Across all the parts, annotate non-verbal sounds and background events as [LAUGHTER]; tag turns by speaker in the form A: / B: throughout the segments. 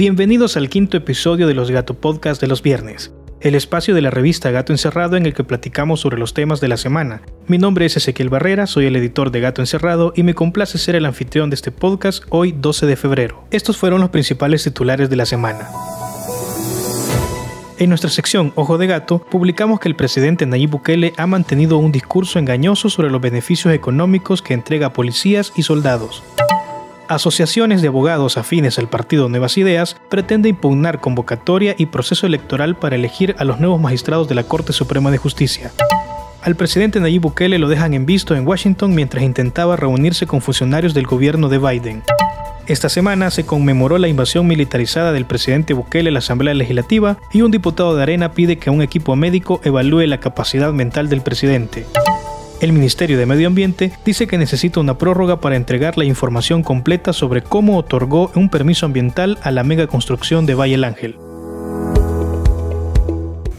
A: Bienvenidos al quinto episodio de los Gato Podcast de los viernes, el espacio de la revista Gato Encerrado en el que platicamos sobre los temas de la semana. Mi nombre es Ezequiel Barrera, soy el editor de Gato Encerrado y me complace ser el anfitrión de este podcast hoy 12 de febrero. Estos fueron los principales titulares de la semana. En nuestra sección Ojo de Gato, publicamos que el presidente Nayib Bukele ha mantenido un discurso engañoso sobre los beneficios económicos que entrega a policías y soldados. Asociaciones de abogados afines al partido Nuevas Ideas pretende impugnar convocatoria y proceso electoral para elegir a los nuevos magistrados de la Corte Suprema de Justicia. Al presidente Nayib Bukele lo dejan en visto en Washington mientras intentaba reunirse con funcionarios del gobierno de Biden. Esta semana se conmemoró la invasión militarizada del presidente Bukele a la Asamblea Legislativa y un diputado de Arena pide que un equipo médico evalúe la capacidad mental del presidente. El Ministerio de Medio Ambiente dice que necesita una prórroga para entregar la información completa sobre cómo otorgó un permiso ambiental a la mega construcción de Valle el Ángel.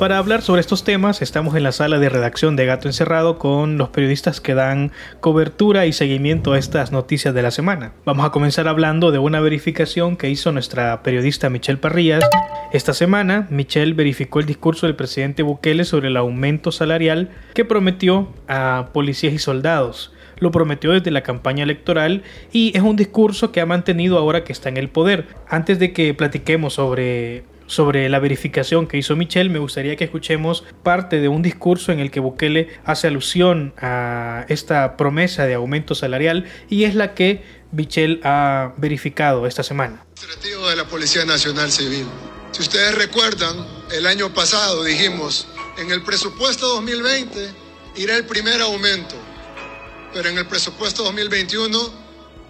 A: Para hablar sobre estos temas, estamos en la sala de redacción de Gato Encerrado con los periodistas que dan cobertura y seguimiento a estas noticias de la semana. Vamos a comenzar hablando de una verificación que hizo nuestra periodista Michelle Parrillas. Esta semana, Michelle verificó el discurso del presidente Bukele sobre el aumento salarial que prometió a policías y soldados lo prometió desde la campaña electoral y es un discurso que ha mantenido ahora que está en el poder. Antes de que platiquemos sobre sobre la verificación que hizo Michelle, me gustaría que escuchemos parte de un discurso en el que Bukele hace alusión a esta promesa de aumento salarial y es la que Michelle ha verificado esta semana.
B: de la Policía Nacional Civil. Si ustedes recuerdan, el año pasado dijimos, en el presupuesto 2020 irá el primer aumento, pero en el presupuesto 2021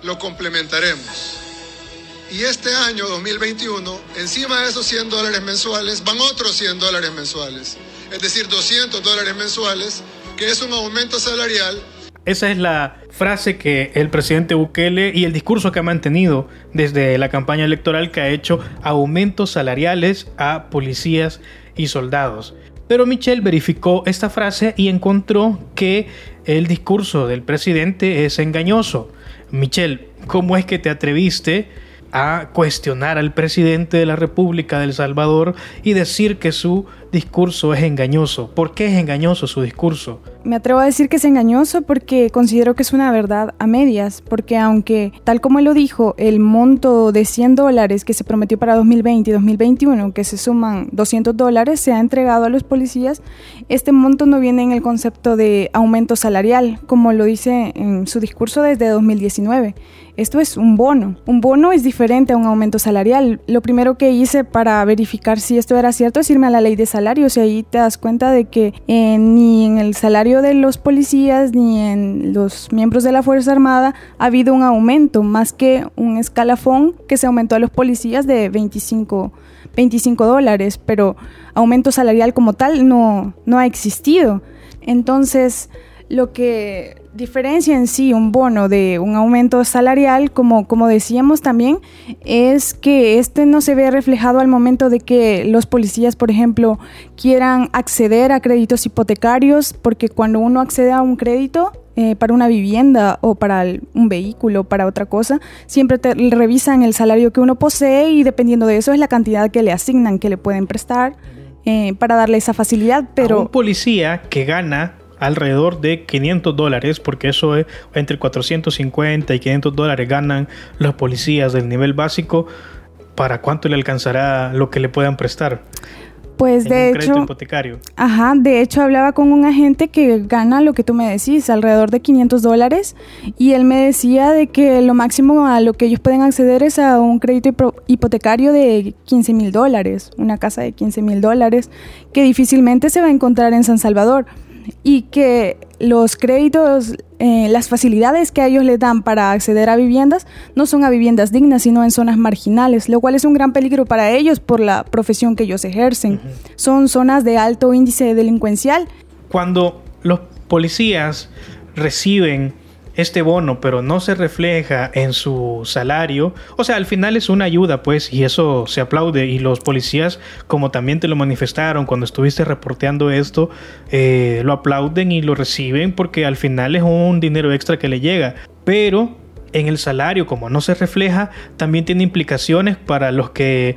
B: lo complementaremos. Y este año 2021, encima de esos 100 dólares mensuales, van otros 100 dólares mensuales. Es decir, 200 dólares mensuales, que es un aumento salarial.
A: Esa es la frase que el presidente Bukele y el discurso que ha mantenido desde la campaña electoral que ha hecho aumentos salariales a policías y soldados. Pero Michelle verificó esta frase y encontró que el discurso del presidente es engañoso. Michelle, ¿cómo es que te atreviste a cuestionar al presidente de la República de El Salvador y decir que su discurso es engañoso. ¿Por qué es engañoso su discurso?
C: Me atrevo a decir que es engañoso porque considero que es una verdad a medias, porque aunque, tal como él lo dijo, el monto de 100 dólares que se prometió para 2020 y 2021, que se suman 200 dólares, se ha entregado a los policías, este monto no viene en el concepto de aumento salarial, como lo dice en su discurso desde 2019. Esto es un bono. Un bono es diferente a un aumento salarial. Lo primero que hice para verificar si esto era cierto es irme a la ley de salarios y ahí te das cuenta de que eh, ni en el salario de los policías ni en los miembros de la Fuerza Armada ha habido un aumento, más que un escalafón que se aumentó a los policías de 25, 25 dólares, pero aumento salarial como tal no, no ha existido. Entonces, lo que diferencia en sí un bono de un aumento salarial, como, como decíamos también, es que este no se ve reflejado al momento de que los policías, por ejemplo, quieran acceder a créditos hipotecarios, porque cuando uno accede a un crédito, eh, para una vivienda o para un vehículo, para otra cosa, siempre te revisan el salario que uno posee y dependiendo de eso es la cantidad que le asignan, que le pueden prestar eh, para darle esa facilidad. Pero
A: un policía que gana alrededor de 500 dólares, porque eso es entre 450 y 500 dólares ganan los policías del nivel básico. ¿Para cuánto le alcanzará lo que le puedan prestar?
C: Pues de hecho,
A: hipotecario.
C: Ajá, de hecho hablaba con un agente que gana lo que tú me decís, alrededor de 500 dólares, y él me decía de que lo máximo a lo que ellos pueden acceder es a un crédito hipotecario de 15 mil dólares, una casa de 15 mil dólares, que difícilmente se va a encontrar en San Salvador y que los créditos, eh, las facilidades que a ellos les dan para acceder a viviendas no son a viviendas dignas, sino en zonas marginales, lo cual es un gran peligro para ellos por la profesión que ellos ejercen. Son zonas de alto índice delincuencial.
A: Cuando los policías reciben este bono, pero no se refleja en su salario, o sea, al final es una ayuda, pues, y eso se aplaude. Y los policías, como también te lo manifestaron cuando estuviste reporteando esto, eh, lo aplauden y lo reciben porque al final es un dinero extra que le llega. Pero en el salario, como no se refleja, también tiene implicaciones para los que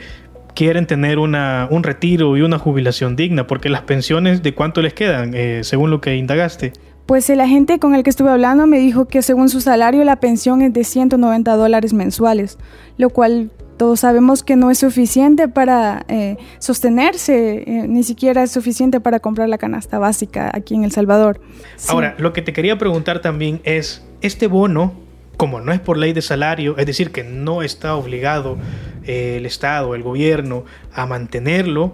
A: quieren tener una, un retiro y una jubilación digna, porque las pensiones, ¿de cuánto les quedan, eh, según lo que indagaste?
C: Pues el agente con el que estuve hablando me dijo que según su salario la pensión es de 190 dólares mensuales, lo cual todos sabemos que no es suficiente para eh, sostenerse, eh, ni siquiera es suficiente para comprar la canasta básica aquí en El Salvador.
A: Ahora, lo que te quería preguntar también es, este bono, como no es por ley de salario, es decir, que no está obligado eh, el Estado, el gobierno a mantenerlo,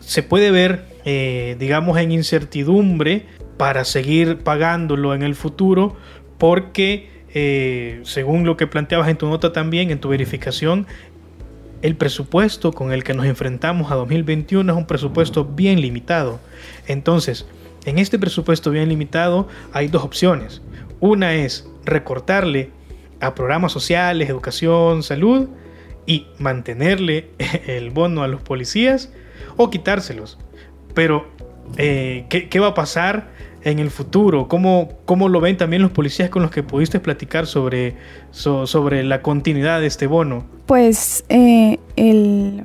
A: se puede ver, digamos, en incertidumbre para seguir pagándolo en el futuro porque eh, según lo que planteabas en tu nota también, en tu verificación, el presupuesto con el que nos enfrentamos a 2021 es un presupuesto bien limitado. Entonces, en este presupuesto bien limitado hay dos opciones. Una es recortarle a programas sociales, educación, salud y mantenerle [LAUGHS] el bono a los policías o quitárselos. Pero, eh, ¿qué, va a pasar en el futuro? ¿Cómo, ¿Cómo, lo ven también los policías con los que pudiste platicar sobre, sobre la continuidad de este bono?
C: Pues eh, el,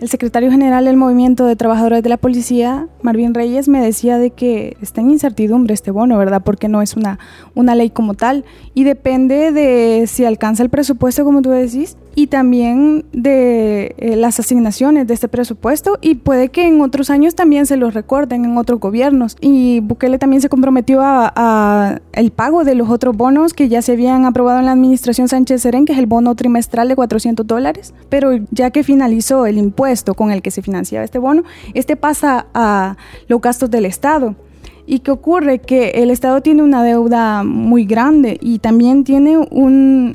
C: el, secretario general del Movimiento de Trabajadores de la Policía, Marvin Reyes, me decía de que está en incertidumbre este bono, ¿verdad? Porque no es una, una ley como tal y depende de si alcanza el presupuesto, como tú decís, y también de eh, las asignaciones de este presupuesto y puede que en otros años también se los recorten en otros gobiernos. Y Bukele también se comprometió a, el pago de los otros bonos que ya se habían aprobado en la administración Sánchez Serén que es el bono trimestral de 400 dólares. Pero ya que finalizó el impuesto con el que se financiaba este bono este pasa a los gastos del Estado. ¿Y qué ocurre? Que el Estado tiene una deuda muy grande y también tiene un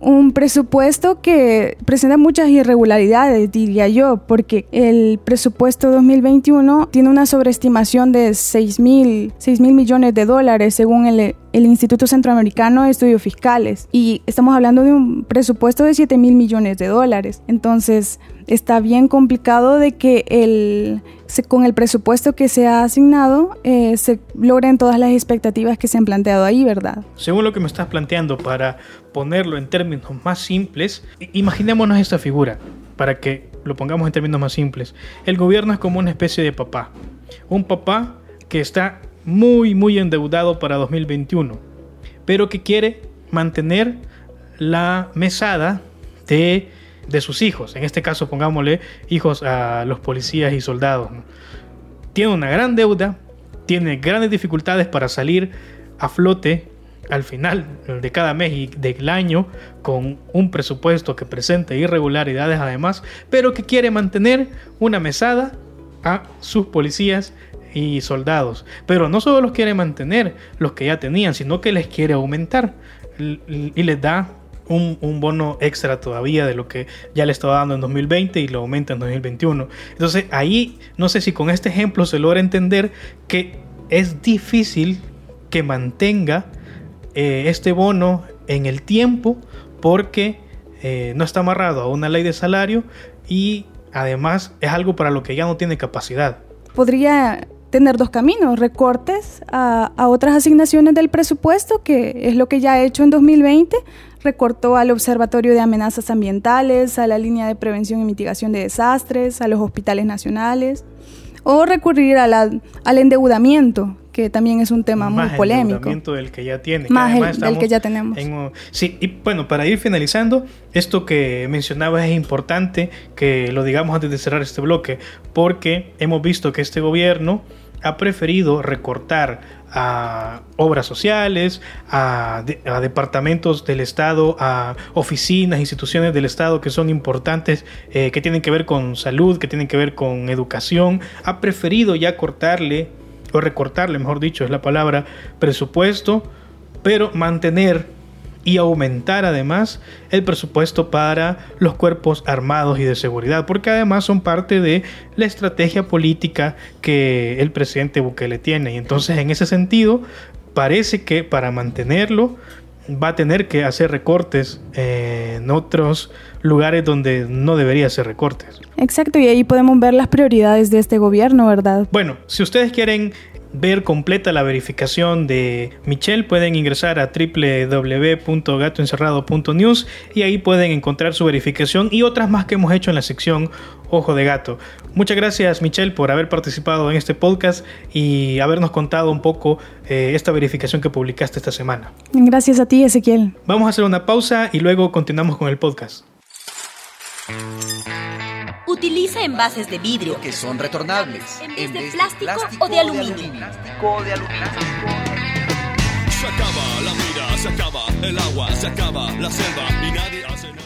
C: un presupuesto que presenta muchas irregularidades, diría yo, porque el presupuesto 2021 tiene una sobreestimación de 6 mil millones de dólares según el, el Instituto Centroamericano de Estudios Fiscales y estamos hablando de un presupuesto de 7 mil millones de dólares. Entonces está bien complicado de que el, con el presupuesto que se ha asignado eh, se logren todas las expectativas que se han planteado ahí, ¿verdad?
A: Según lo que me estás planteando, para ponerlo en términos más simples, imaginémonos esta figura, para que lo pongamos en términos más simples. El gobierno es como una especie de papá. Un papá que está muy, muy endeudado para 2021, pero que quiere mantener la mesada de, de sus hijos. En este caso, pongámosle hijos a los policías y soldados. Tiene una gran deuda, tiene grandes dificultades para salir a flote al final de cada mes y del año con un presupuesto que presente irregularidades además, pero que quiere mantener una mesada a sus policías y soldados. Pero no solo los quiere mantener los que ya tenían, sino que les quiere aumentar y les da un, bono extra todavía de lo que ya le estaba dando en 2020 y lo aumenta en 2021. Entonces ahí no sé si con este ejemplo se logra entender que es difícil que mantenga eh, este bono en el tiempo porque eh, no está amarrado a una ley de salario y además es algo para lo que ya no tiene capacidad.
C: Podría tener dos caminos, recortes a, otras asignaciones del presupuesto, que es lo que ya ha hecho en 2020, recortó al Observatorio de Amenazas Ambientales, a la línea de prevención y mitigación de desastres, a los hospitales nacionales, o recurrir al endeudamiento, que también es un tema muy polémico.
A: Del que ya tiene.
C: Más del que ya tenemos.
A: sí, y bueno, para ir finalizando, esto que mencionabas es importante que lo digamos antes de cerrar este bloque, porque hemos visto que este gobierno ha preferido recortar a obras sociales, a, departamentos del Estado, a oficinas, instituciones del Estado que son importantes, eh, que tienen que ver con salud, que tienen que ver con educación, ha preferido ya cortarle, o recortarle, mejor dicho, es la palabra, presupuesto, pero mantener y aumentar además el presupuesto para los cuerpos armados y de seguridad, porque además son parte de la estrategia política que el presidente Bukele tiene. Y entonces en ese sentido parece que para mantenerlo va a tener que hacer recortes en otros lugares donde no debería hacer recortes.
C: Exacto, y ahí podemos ver las prioridades de este gobierno, ¿verdad?
A: Bueno, si ustedes quieren ver completa la verificación de Michelle, pueden ingresar a www.gatoencerrado.news y ahí pueden encontrar su verificación y otras más que hemos hecho en la sección Ojo de Gato. Muchas gracias Michelle por haber participado en este podcast y habernos contado un poco eh, esta verificación que publicaste esta semana.
C: Gracias a ti Ezequiel.
A: Vamos a hacer una pausa y luego continuamos con el podcast.
D: Utiliza envases de vidrio
E: que son retornables
D: en vez, de, plástico o de aluminio.
F: Se acaba la vida, se acaba el agua, se acaba la selva y nadie hace nada.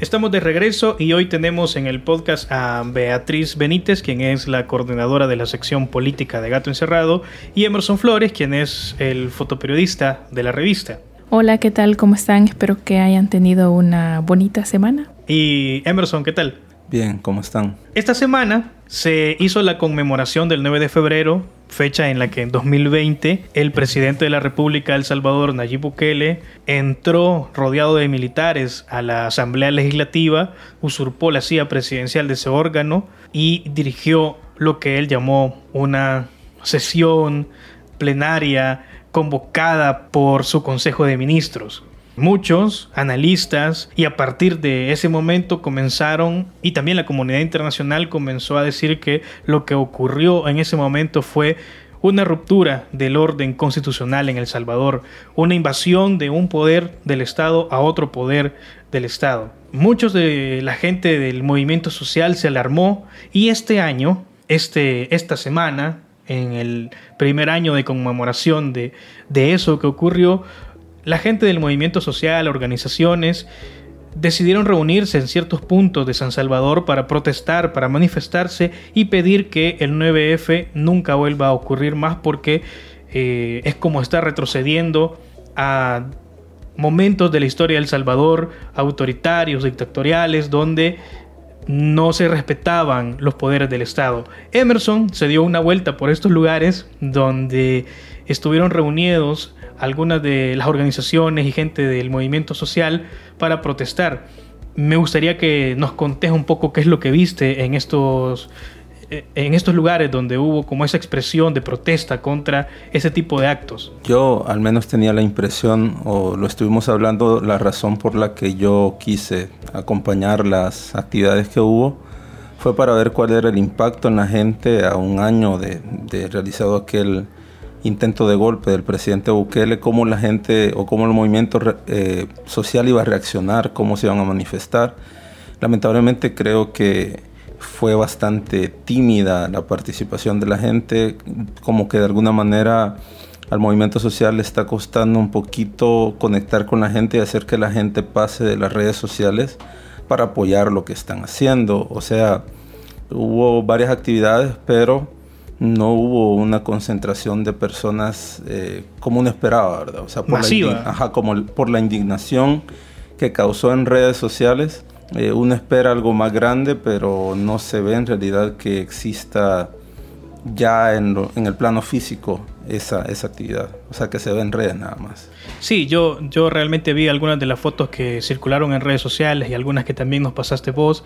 A: Estamos de regreso y hoy tenemos en el podcast a Beatriz Benítez, quien es la coordinadora de la sección política de Gato Encerrado, y Emerson Flores, quien es el fotoperiodista de la revista.
G: Hola, ¿qué tal? ¿Cómo están? Espero que hayan tenido una bonita semana.
A: Y Emerson, ¿qué tal?
H: Bien, ¿cómo están?
A: Esta semana se hizo la conmemoración del 9 de febrero, fecha en la que en 2020 el presidente de la República de El Salvador, Nayib Bukele, entró rodeado de militares a la Asamblea Legislativa, usurpó la silla presidencial de ese órgano y dirigió lo que él llamó una sesión plenaria convocada por su Consejo de Ministros. Muchos analistas y a partir de ese momento comenzaron y también la comunidad internacional comenzó a decir que lo que ocurrió en ese momento fue una ruptura del orden constitucional en El Salvador, una invasión de un poder del Estado a otro poder del Estado. Muchos de la gente del movimiento social se alarmó y este año, este, esta semana, en el primer año de conmemoración de, de eso que ocurrió, la gente del movimiento social, organizaciones, decidieron reunirse en ciertos puntos de San Salvador para protestar, para manifestarse y pedir que el 9F nunca vuelva a ocurrir más porque eh, es como estar retrocediendo a momentos de la historia de Salvador, autoritarios, dictatoriales, donde no se respetaban los poderes del Estado. Emerson se dio una vuelta por estos lugares donde estuvieron reunidos algunas de las organizaciones y gente del movimiento social para protestar. Me gustaría que nos contes un poco qué es lo que viste en estos, en estos lugares donde hubo como esa expresión de protesta contra ese tipo de actos.
H: Yo al menos tenía la impresión, o lo estuvimos hablando, la razón por la que yo quise acompañar las actividades que hubo fue para ver cuál era el impacto en la gente a un año de, de realizado aquel intento de golpe del presidente Bukele, cómo la gente o cómo el movimiento eh, social iba a reaccionar, cómo se iban a manifestar. Lamentablemente creo que fue bastante tímida la participación de la gente, como que de alguna manera al movimiento social le está costando un poquito conectar con la gente y hacer que la gente pase de las redes sociales para apoyar lo que están haciendo. O sea, hubo varias actividades, pero no hubo una concentración de personas eh, como uno esperaba, ¿verdad? O
A: sea, por La
H: ajá, como por la indignación que causó en redes sociales. Eh, uno espera algo más grande, pero no se ve en realidad que exista ya en, el plano físico esa, esa, actividad. O sea, que se ve en redes nada más.
A: Sí, yo, yo realmente vi algunas de las fotos que circularon en redes sociales y algunas que también nos pasaste vos.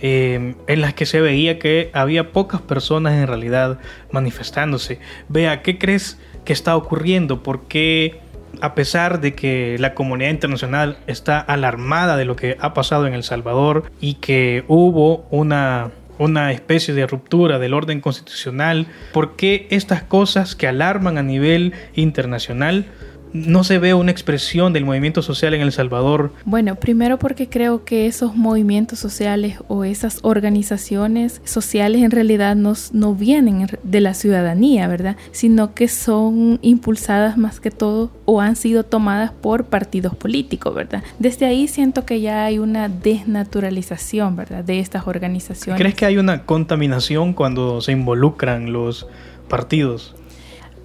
A: Eh, en las que se veía que había pocas personas en realidad manifestándose. Vea, ¿qué crees que está ocurriendo? ¿Por qué, a pesar de que la comunidad internacional está alarmada de lo que ha pasado en El Salvador y que hubo una una especie de ruptura del orden constitucional, ¿por qué estas cosas que alarman a nivel internacional no se ve una expresión del movimiento social en El Salvador?
G: Bueno, primero porque creo que esos movimientos sociales o esas organizaciones sociales en realidad no, no vienen de la ciudadanía, ¿verdad? Sino que son impulsadas más que todo o han sido tomadas por partidos políticos, ¿verdad? Desde ahí siento que ya hay una desnaturalización, ¿verdad? De estas organizaciones.
A: ¿Crees que hay una contaminación cuando se involucran los partidos?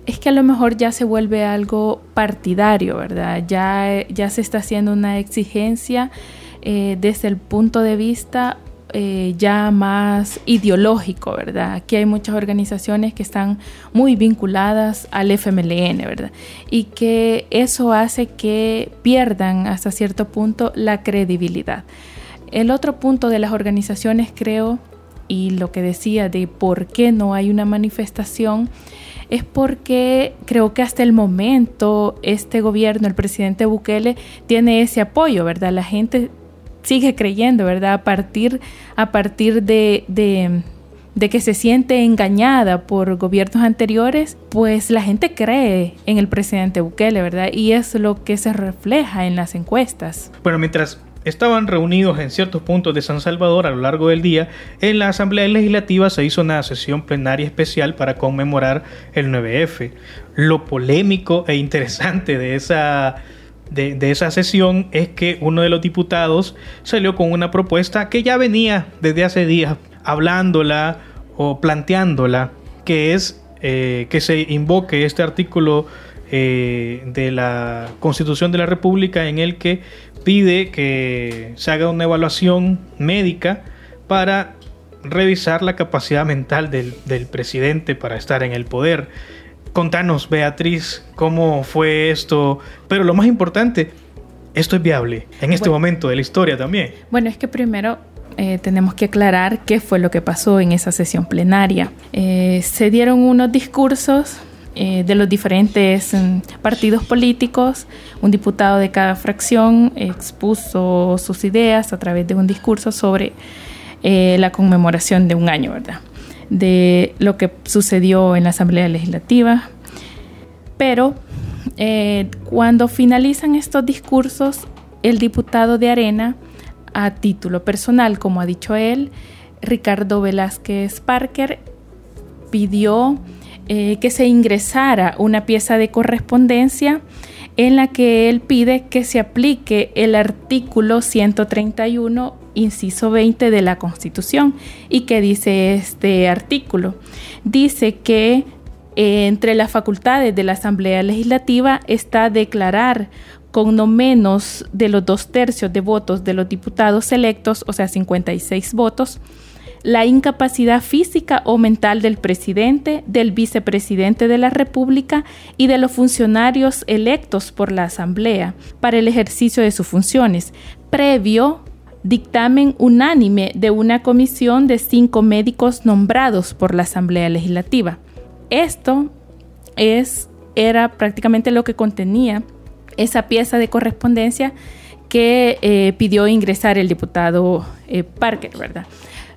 G: Es que a lo mejor ya se vuelve algo partidario, ¿verdad? Ya, ya se está haciendo una exigencia eh, desde el punto de vista eh, ya más ideológico, ¿verdad? Aquí hay muchas organizaciones que están muy vinculadas al FMLN, ¿verdad? Y que eso hace que pierdan hasta cierto punto la credibilidad. El otro punto de las organizaciones creo y lo que decía de por qué no hay una manifestación es porque creo que hasta el momento este gobierno, el presidente Bukele, tiene ese apoyo, ¿verdad? La gente sigue creyendo, ¿verdad? A partir, a partir de, de, de que se siente engañada por gobiernos anteriores, pues la gente cree en el presidente Bukele, ¿verdad? Y es lo que se refleja en las encuestas.
A: Bueno, mientras estaban reunidos en ciertos puntos de San Salvador a lo largo del día, en la Asamblea Legislativa se hizo una sesión plenaria especial para conmemorar el 9F. Lo polémico e interesante de esa, de, esa sesión es que uno de los diputados salió con una propuesta que ya venía desde hace días hablándola o planteándola, que es eh, que se invoque este artículo eh, de la Constitución de la República en el que pide que se haga una evaluación médica para revisar la capacidad mental del, del, presidente para estar en el poder. Contanos, Beatriz, cómo fue esto, pero lo más importante, esto es viable en este bueno, momento de la historia también.
G: Bueno, es que primero eh, tenemos que aclarar qué fue lo que pasó en esa sesión plenaria. Eh, se dieron unos discursos eh, de los diferentes um, partidos políticos. Un diputado de cada fracción expuso sus ideas a través de un discurso sobre eh, la conmemoración de un año, ¿verdad? De lo que sucedió en la Asamblea Legislativa. Pero eh, cuando finalizan estos discursos, el diputado de Arena, a título personal, como ha dicho él, Ricardo Velázquez Parker, pidió eh, que se ingresara una pieza de correspondencia en la que él pide que se aplique el artículo 131, inciso 20 de la Constitución. ¿Y qué dice este artículo? Dice que eh, entre las facultades de la Asamblea Legislativa está declarar con no menos de los dos tercios de votos de los diputados electos, o sea, 56 votos, la incapacidad física o mental del presidente, del vicepresidente de la República y de los funcionarios electos por la Asamblea para el ejercicio de sus funciones, previo dictamen unánime de una comisión de cinco médicos nombrados por la Asamblea Legislativa. Esto es, era prácticamente lo que contenía esa pieza de correspondencia que eh, pidió ingresar el diputado eh, Parker, ¿verdad?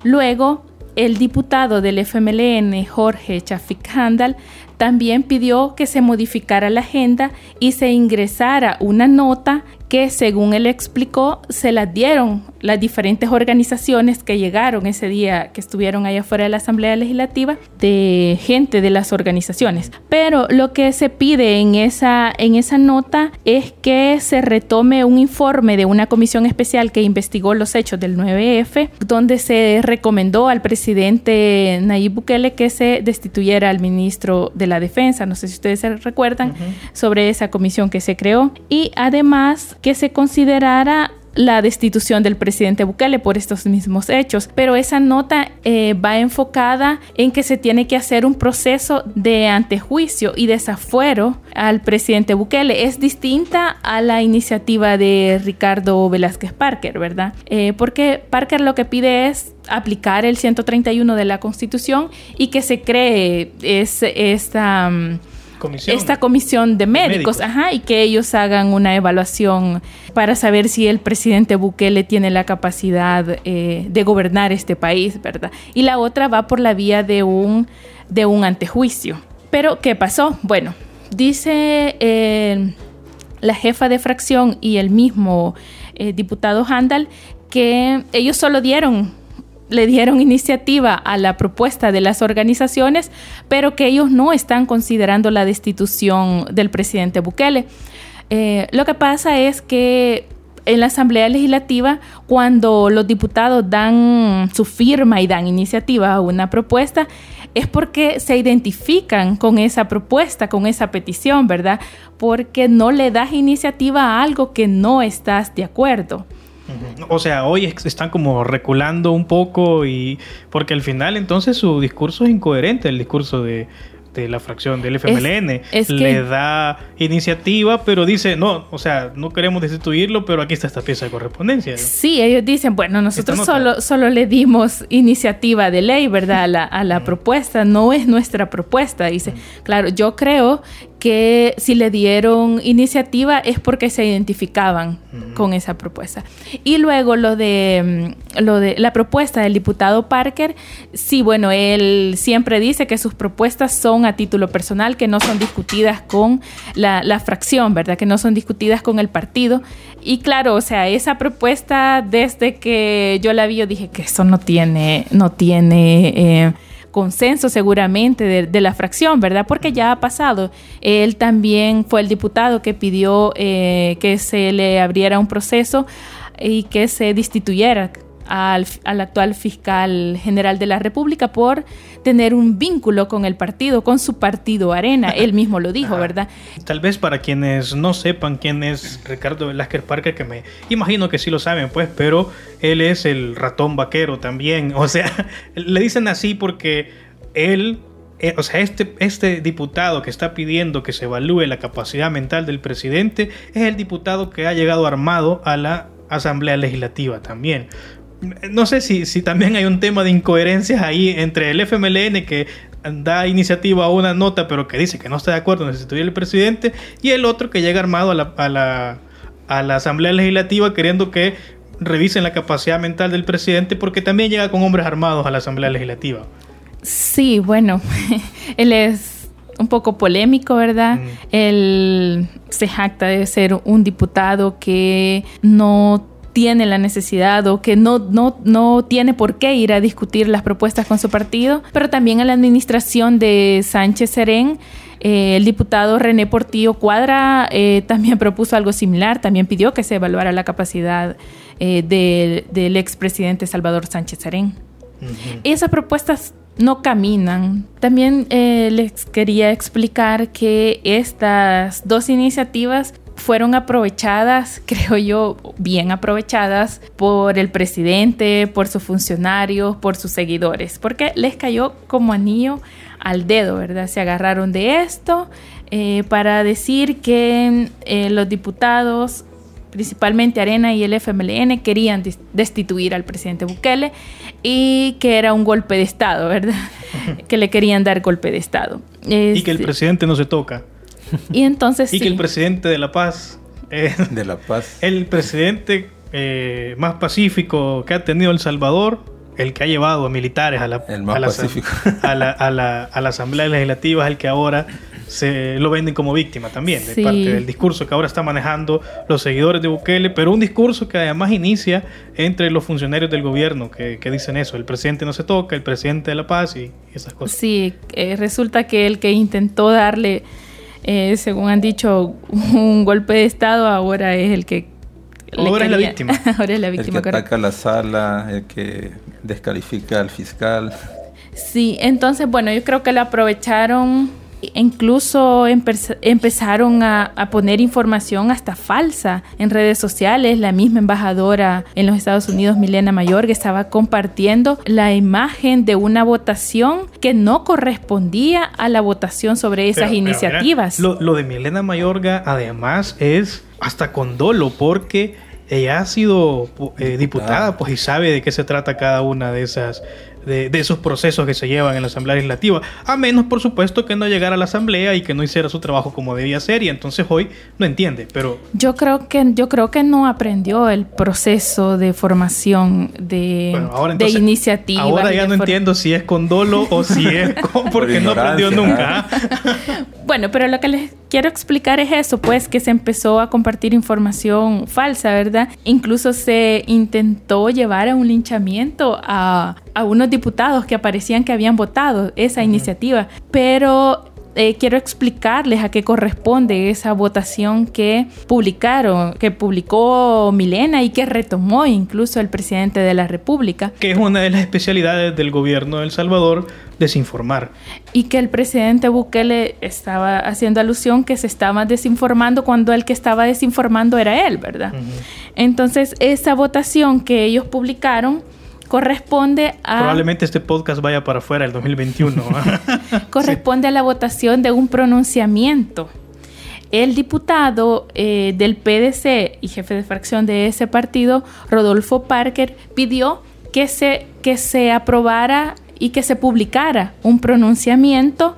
G: Luego, el diputado del FMLN, Jorge Chafik Handal, también pidió que se modificara la agenda y se ingresara una nota que, según él explicó, se las dieron las diferentes organizaciones que llegaron ese día, que estuvieron allá afuera de la Asamblea Legislativa, de gente de las organizaciones. Pero lo que se pide en esa, en esa nota es que se retome un informe de una comisión especial que investigó los hechos del 9F, donde se recomendó al presidente Nayib Bukele que se destituyera al ministro de la Defensa. No sé si ustedes se recuerdan uh -huh. sobre esa comisión que se creó. Y además que se considerara la destitución del presidente Bukele por estos mismos hechos. Pero esa nota eh, va enfocada en que se tiene que hacer un proceso de antejuicio y desafuero al presidente Bukele. Es distinta a la iniciativa de Ricardo Velázquez Parker, ¿verdad? Eh, porque Parker lo que pide es aplicar el 131 de la Constitución y que se cree es, esta... Um, Comisión. esta comisión de médicos, médicos. Ajá, y que ellos hagan una evaluación para saber si el presidente Bukele tiene la capacidad eh, de gobernar este país, ¿verdad? Y la otra va por la vía de un, de un antejuicio. Pero, ¿qué pasó? Bueno, dice eh, la jefa de fracción y el mismo eh, diputado Handal que ellos solo dieron le dieron iniciativa a la propuesta de las organizaciones, pero que ellos no están considerando la destitución del presidente Bukele. Eh, lo que pasa es que en la Asamblea Legislativa, cuando los diputados dan su firma y dan iniciativa a una propuesta, es porque se identifican con esa propuesta, con esa petición, ¿verdad? Porque no le das iniciativa a algo que no estás de acuerdo.
A: O sea, hoy están como reculando un poco y porque al final entonces su discurso es incoherente, el discurso de, de la fracción del FMLN. Le da iniciativa, pero dice, no, o sea, no queremos destituirlo, pero aquí está esta pieza de correspondencia.
G: Sí, ellos dicen, bueno, nosotros solo, solo le dimos iniciativa de ley, ¿verdad? A la, a la propuesta, no es nuestra propuesta. Dice, claro, yo creo que si le dieron iniciativa es porque se identificaban con esa propuesta. Y luego lo de, mm, lo de la propuesta del diputado Parker, sí, bueno, él siempre dice que sus propuestas son a título personal, que no son discutidas con la, la fracción, ¿verdad? Que no son discutidas con el partido. Y claro, o sea, esa propuesta desde que yo la vi, yo dije que eso no tiene, no tiene... Eh, consenso seguramente de, la fracción, ¿verdad? Porque ya ha pasado. Él también fue el diputado que pidió eh, que se le abriera un proceso y que se destituyera al, actual fiscal general de la República por tener un vínculo con el partido, con su partido Arena. Él [LAUGHS] mismo lo dijo, ¿verdad?
A: Tal vez para quienes no sepan quién es Ricardo Velázquez Parker, que me imagino que sí lo saben, pues, pero él es el ratón vaquero también. [LAUGHS] O sea, le dicen así porque él eh, o sea, este, este diputado que está pidiendo que se evalúe la capacidad mental del presidente es el diputado que ha llegado armado a la Asamblea Legislativa también no sé si, si también hay un tema de incoherencias ahí entre el FMLN que da iniciativa a una nota pero que dice que no está de acuerdo en el presidente y el otro que llega armado a la, a la, a la Asamblea Legislativa queriendo que revisen la capacidad mental del presidente porque también llega con hombres armados a la Asamblea Legislativa.
G: Sí, bueno, [LAUGHS] él es un poco polémico, ¿verdad? Mm. Él se jacta de ser un diputado que no tiene la necesidad o que no, no, no tiene por qué ir a discutir las propuestas con su partido, pero también en la administración de Sánchez Serén. Eh, el diputado René Portillo Cuadra eh, también propuso algo similar, también pidió que se evaluara la capacidad eh, del expresidente Salvador Sánchez Serén. Esas propuestas no caminan. También les quería explicar que estas dos iniciativas fueron aprovechadas, [LAUGHS] creo yo, bien aprovechadas por el presidente, por sus funcionarios, por sus seguidores, porque les cayó como anillo al dedo, ¿verdad? Se agarraron de esto eh, para decir que eh, los diputados, principalmente Arena y el FMLN, querían destituir al presidente Bukele y que era un golpe de Estado, ¿verdad? [LAUGHS] que le querían dar golpe de Estado.
A: y que el este presidente no se toca.
G: Y entonces...
A: y que el presidente de La Paz...
H: de La Paz. [LAUGHS]
A: El presidente eh, más pacífico que ha tenido El Salvador, el que ha llevado a militares a la, a la, a la, a la Asamblea Legislativa, es el que ahora se lo venden como víctima también, de parte del discurso que ahora está manejando los seguidores de Bukele, pero un discurso que además inicia entre los funcionarios del gobierno que, dicen eso, el presidente no se toca, el presidente de la paz y esas cosas.
G: Sí, eh, resulta que el que intentó darle eh, según han dicho, [LAUGHS] un golpe de Estado, ahora es el que...
A: Ahora es la víctima. [LAUGHS]
G: ahora es la víctima.
H: El que ataca la sala, el que descalifica al fiscal.
G: Sí, entonces, bueno, yo creo que lo aprovecharon incluso empezaron a, poner información hasta falsa en redes sociales. La misma embajadora en los Estados Unidos, Milena Mayor, que estaba compartiendo la imagen de una votación que no correspondía a la votación sobre esas iniciativas.
A: lo, de Milena Mayorga además es hasta con dolo porque ella ha sido eh, diputada, pues y sabe de qué se trata cada una de esas de, esos procesos que se llevan en la Asamblea Legislativa, a menos por supuesto que no llegara a la Asamblea y que no hiciera su trabajo como debía ser y entonces hoy no entiende, pero
G: yo creo que yo creo que no aprendió el proceso de formación de, de iniciativa.
A: Ahora ya no entiendo si es con dolo o si [LAUGHS] es con porque no aprendió nunca. [LAUGHS]
G: bueno, pero lo que les quiero explicar es eso, pues que se empezó a compartir información falsa, ¿verdad? Incluso se intentó llevar a un linchamiento a, a unos diputados que aparecían que habían votado esa iniciativa, pero eh, quiero explicarles a qué corresponde esa votación que publicaron, que publicó Milena y que retomó incluso el presidente de la República.
A: Que es una de las especialidades del gobierno de El Salvador, desinformar.
G: Y que el presidente Bukele estaba haciendo alusión que se estaba desinformando cuando el que estaba desinformando era él, ¿verdad? Entonces, esa votación que ellos publicaron corresponde a...
A: Probablemente este podcast vaya para afuera el 2021. [LAUGHS]
G: corresponde a la votación de un pronunciamiento. El diputado eh, del PDC y jefe de fracción de ese partido, Rodolfo Parker, pidió que se, que se aprobara y que se publicara un pronunciamiento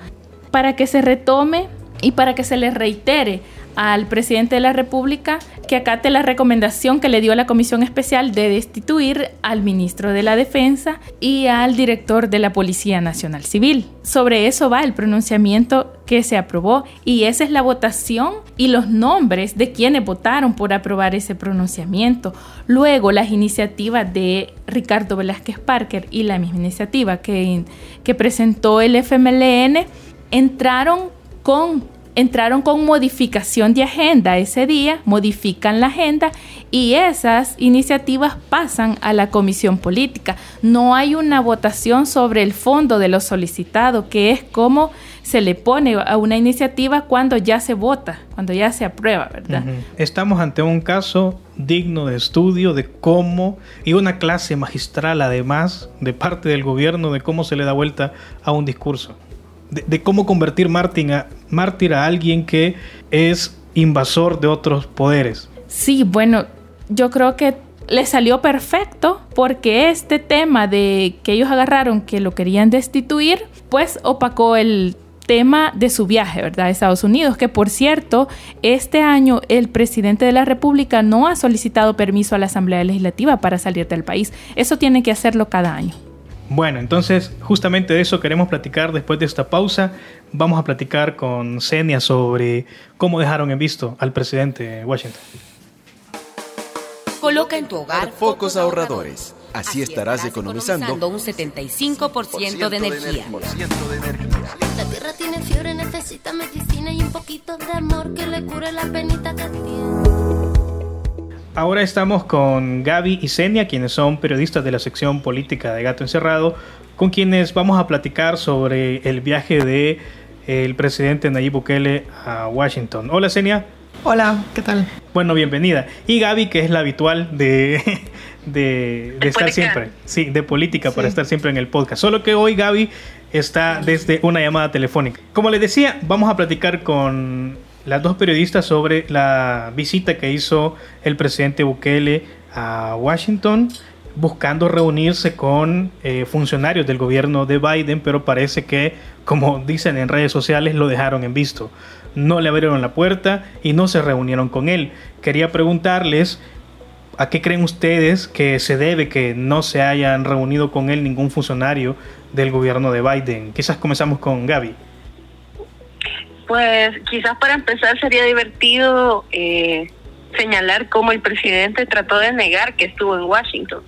G: para que se retome y para que se le reitere al presidente de la República que acate la recomendación que le dio la Comisión Especial de destituir al ministro de la Defensa y al director de la Policía Nacional Civil. Sobre eso va el pronunciamiento que se aprobó y esa es la votación y los nombres de quienes votaron por aprobar ese pronunciamiento. Luego las iniciativas de Ricardo Velázquez Parker y la misma iniciativa que, que presentó el FMLN entraron con entraron con modificación de agenda ese día, modifican la agenda y esas iniciativas pasan a la comisión política. No hay una votación sobre el fondo de lo solicitado, que es como se le pone a una iniciativa cuando ya se vota, cuando ya se aprueba, ¿verdad?
A: Estamos ante un caso digno de estudio de cómo, y una clase magistral además de parte del gobierno, de cómo se le da vuelta a un discurso de, cómo convertir Martin a, mártir a alguien que es invasor de otros poderes.
G: Sí, bueno, yo creo que le salió perfecto porque este tema de que ellos agarraron que lo querían destituir, pues opacó el tema de su viaje, ¿verdad? A Estados Unidos, que por cierto, este año el presidente de la República no ha solicitado permiso a la Asamblea Legislativa para salir del país. Eso tiene que hacerlo cada año.
A: Bueno, entonces justamente de eso queremos platicar después de esta pausa. Vamos a platicar con Senia sobre cómo dejaron en visto al presidente de Washington.
D: Coloca en tu hogar
E: focos ahorradores. Así estarás economizando
D: un 75% de energía.
I: La tierra tiene fiebre, necesita medicina y un poquito de amor que le cure la penita que tiene.
A: Ahora estamos con Gaby y Senia, quienes son periodistas de la sección política de Gato Encerrado, con quienes vamos a platicar sobre el viaje de el presidente Nayib Bukele a Washington. Hola Senia.
J: Hola, ¿qué tal?
A: Bueno, bienvenida. Y Gaby, que es la habitual de, [LAUGHS] de, estar siempre, sí, de política para estar siempre en el podcast. Solo que hoy Gaby está desde una llamada telefónica. Como les decía, vamos a platicar con las dos periodistas sobre la visita que hizo el presidente Bukele a Washington buscando reunirse con eh, funcionarios del gobierno de Biden, pero parece que, como dicen en redes sociales, lo dejaron en visto. No le abrieron la puerta y no se reunieron con él. Quería preguntarles a qué creen ustedes que se debe que no se hayan reunido con él ningún funcionario del gobierno de Biden. Quizás comenzamos con Gaby.
K: Pues quizás para empezar sería divertido eh, señalar cómo el presidente trató de negar que estuvo en Washington.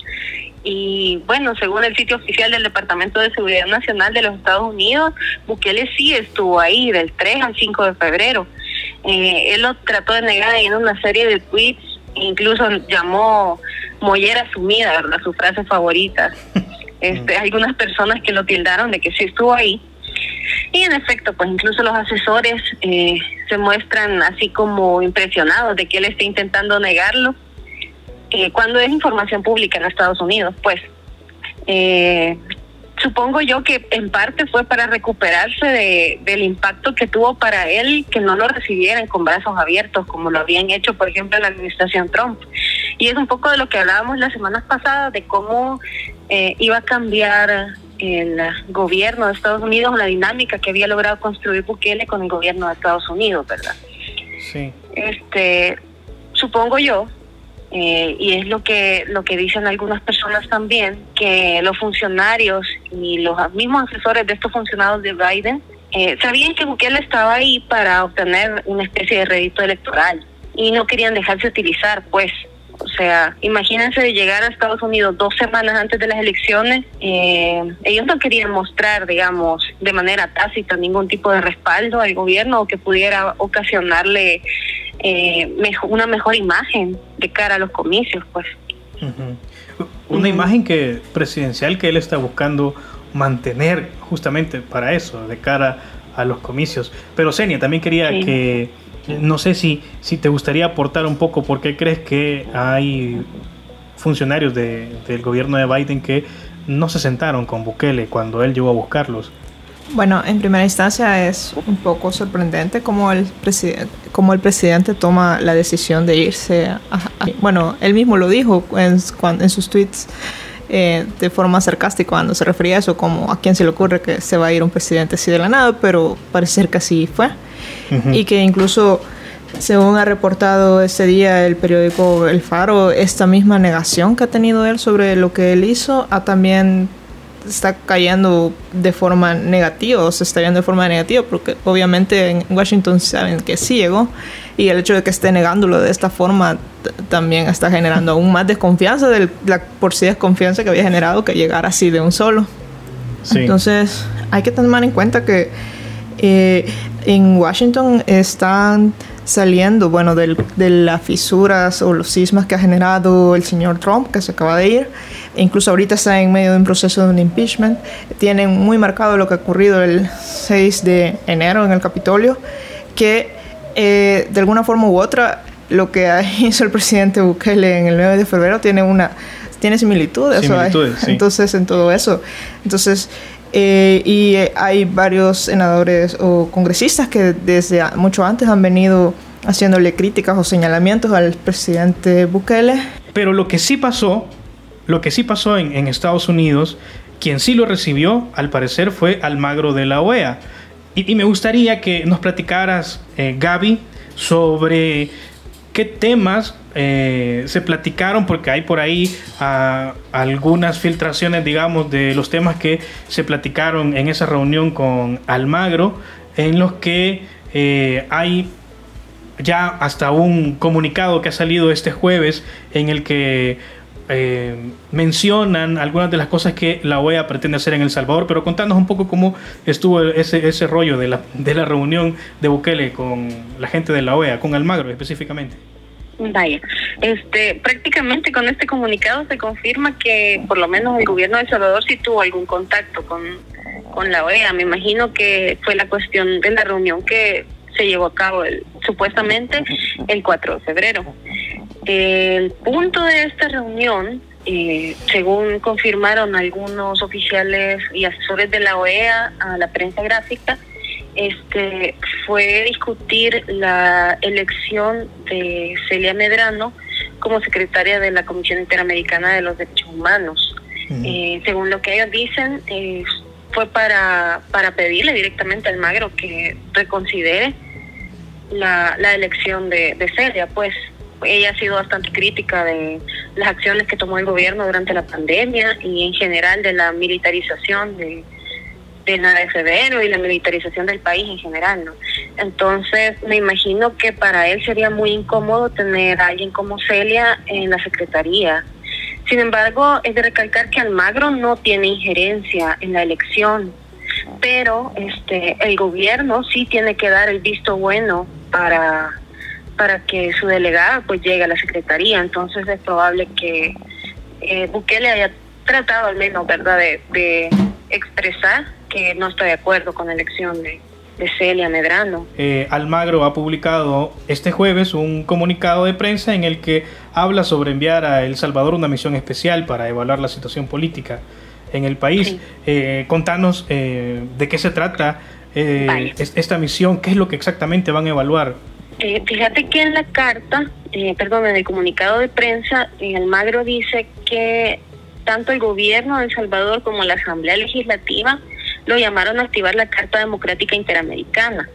K: Y bueno, según el sitio oficial del Departamento de Seguridad Nacional de los Estados Unidos, Bukele sí estuvo ahí del 3 al 5 de febrero. Eh, él lo trató de negar en una serie de tweets, incluso llamó mollera sumida, ¿verdad? Su frase favorita. [LAUGHS] Este, algunas personas que lo tildaron de que sí estuvo ahí y en efecto, pues incluso los asesores eh, se muestran así como impresionados de que él esté intentando negarlo, eh, cuando es información pública en Estados Unidos, pues. Eh, supongo yo que en parte fue para recuperarse de, del impacto que tuvo para él que no lo recibieran con brazos abiertos como lo habían hecho por ejemplo en la administración Trump y es un poco de lo que hablábamos las semanas pasadas de cómo iba a cambiar el gobierno de Estados Unidos, la dinámica que había logrado construir Bukele con el gobierno de Estados Unidos, ¿verdad?
A: Sí.
K: Este, supongo yo, eh, y es lo que lo que dicen algunas personas también, que los funcionarios y los mismos asesores de estos funcionarios de Biden eh, sabían que Bukele estaba ahí para obtener una especie de rédito electoral y no querían dejarse utilizar, pues o sea, imagínense de llegar a Estados Unidos dos semanas antes de las elecciones. Eh, ellos no querían mostrar, digamos, de manera tácita ningún tipo de respaldo al gobierno o que pudiera ocasionarle eh, una mejor imagen de cara a los comicios, pues.
A: Una imagen que presidencial que él está buscando mantener justamente para eso, de cara a los comicios. Pero Senia, también quería que no sé si, si te gustaría aportar un poco por qué crees que hay funcionarios de, del gobierno de Biden que no se sentaron con Bukele cuando él llegó a buscarlos.
J: Bueno, en primera instancia es un poco sorprendente cómo el, cómo el presidente toma la decisión de irse. bueno, él mismo lo dijo en, en sus tweets eh, de forma sarcástica cuando se refería a eso, como a quién se le ocurre que se va a ir un presidente así de la nada, pero parece ser que así fue. Y que incluso, según ha reportado ese día el periódico El Faro, esta misma negación que ha tenido él sobre lo que él hizo ha también está cayendo de forma negativa o se está viendo de forma negativa porque obviamente en Washington saben que sí llegó y el hecho de que esté negándolo de esta forma también está generando aún más desconfianza de la por sí desconfianza que había generado que llegara así de un solo. Entonces hay que tomar en cuenta que eh, en Washington están saliendo, bueno, de las fisuras o los sismas que ha generado el señor Trump, que se acaba de ir. Incluso ahorita está en medio de un proceso de un impeachment. Tienen muy marcado lo que ha ocurrido el 6 de enero en el Capitolio, que eh, de alguna forma u otra lo que [LAUGHS] hizo el presidente Bukele en el 9 de febrero tiene una tiene similitudes, similitudes [LAUGHS] entonces en todo eso entonces eh, y hay varios senadores o congresistas que desde mucho antes han venido haciéndole críticas o señalamientos al presidente Bukele.
A: Pero lo que sí pasó, lo que sí pasó en, Estados Unidos, quien sí lo recibió, al parecer, fue Almagro de la OEA. Y, me gustaría que nos platicaras, eh, Gaby, sobre qué temas eh, se platicaron, porque hay por ahí ah, algunas filtraciones, digamos, de los temas que se platicaron en esa reunión con Almagro, en los que eh, hay ya hasta un comunicado que ha salido este jueves en el que eh, mencionan algunas de las cosas que la OEA pretende hacer en El Salvador, pero contanos un poco cómo estuvo ese, ese rollo de la, de la reunión de Bukele con la gente de la OEA, con Almagro específicamente.
K: Vaya, este, prácticamente con este comunicado se confirma que por lo menos el gobierno de El Salvador sí tuvo algún contacto con, con la OEA. Me imagino que fue la cuestión de la reunión que se llevó a cabo supuestamente el 4 de febrero. El punto de esta reunión, eh, según confirmaron algunos oficiales y asesores de la OEA a la prensa gráfica, este fue discutir la elección de Celia Medrano como secretaria de la Comisión Interamericana de los Derechos Humanos. Eh, según lo que ellos dicen, fue para, para pedirle directamente al Magro que reconsidere la, la elección de, de Celia, pues ella ha sido bastante crítica de las acciones que tomó el gobierno durante la pandemia y en general de la militarización de, de la de y la militarización del país en general, ¿no? Entonces, me imagino que para él sería muy incómodo tener a alguien como Celia en la secretaría. Sin embargo, es de recalcar que Almagro no tiene injerencia en la elección, pero este el gobierno sí tiene que dar el visto bueno para, para que su delegada pues llegue a la secretaría. Entonces es probable que eh, Bukele haya tratado al menos, ¿verdad?, de, expresar que no está de acuerdo con la elección de, Celia Medrano.
A: Eh, Almagro ha publicado este jueves un comunicado de prensa en el que habla sobre enviar a El Salvador una misión especial para evaluar la situación política en el país. Eh, contanos eh, de qué se trata eh, esta misión, qué es lo que exactamente van a evaluar.
K: Eh, fíjate que en la carta, eh, perdón, en el comunicado de prensa, Almagro dice que tanto el gobierno de El Salvador como la Asamblea Legislativa lo llamaron a activar la Carta Democrática Interamericana.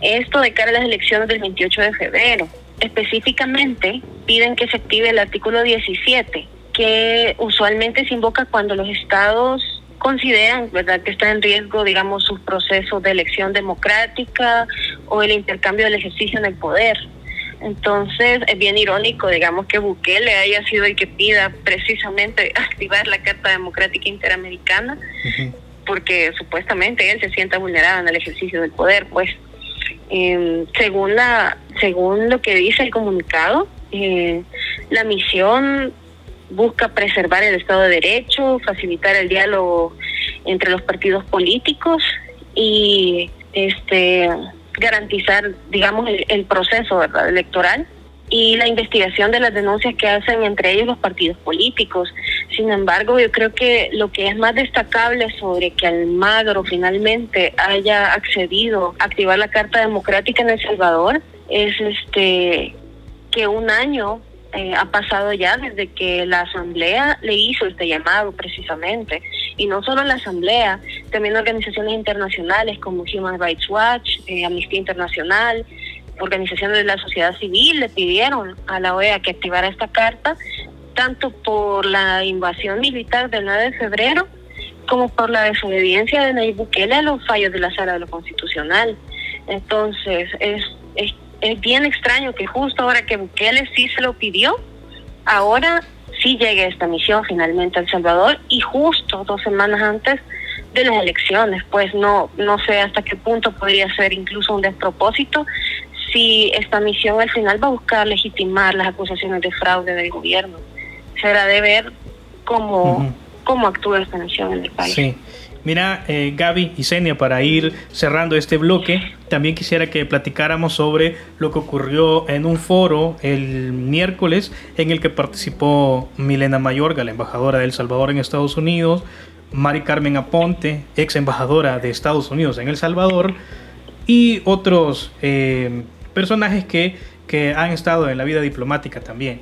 K: Esto de cara a las elecciones del 28 de febrero. Específicamente piden que se active el artículo 17, que usualmente se invoca cuando los estados consideran verdad que está en riesgo digamos su proceso de elección democrática o el intercambio del ejercicio en el poder. Entonces es bien irónico digamos que Bukele haya sido el que pida precisamente [LAUGHS] activar la Carta Democrática Interamericana porque supuestamente él se sienta vulnerado en el ejercicio del poder pues. Eh, según la según lo que dice el comunicado eh, la misión busca preservar el Estado de Derecho, facilitar el diálogo entre los partidos políticos y este garantizar, digamos, el, proceso electoral y la investigación de las denuncias que hacen entre ellos los partidos políticos. Sin embargo, yo creo que lo que es más destacable sobre que Almagro finalmente haya accedido a activar la Carta Democrática en El Salvador es este que un año eh, ha pasado ya desde que la Asamblea le hizo este llamado precisamente. Y no solo la Asamblea, también organizaciones internacionales como Human Rights Watch, eh, Amnistía Internacional, organizaciones de la sociedad civil le pidieron a la OEA que activara esta carta, tanto por la invasión militar del 9 de febrero como por la desobediencia de Nayib Bukele a los fallos de la Sala de lo Constitucional. Entonces, es, es, bien extraño que justo ahora que Bukele sí se lo pidió, ahora sí llegue esta misión finalmente a El Salvador y justo dos semanas antes de las elecciones, pues no, no sé hasta qué punto podría ser incluso un despropósito si esta misión al final va a buscar legitimar las acusaciones de fraude del gobierno. Será de ver cómo, cómo actúa esta misión en el país.
A: Sí. Mira, eh, Gaby y Senia, para ir cerrando este bloque, también quisiera que platicáramos sobre lo que ocurrió en un foro el miércoles en el que participó Milena Mayorga, la embajadora de El Salvador en Estados Unidos, Mari Carmen Aponte, ex embajadora de Estados Unidos en El Salvador, y otros eh, personajes que, que han estado en la vida diplomática también.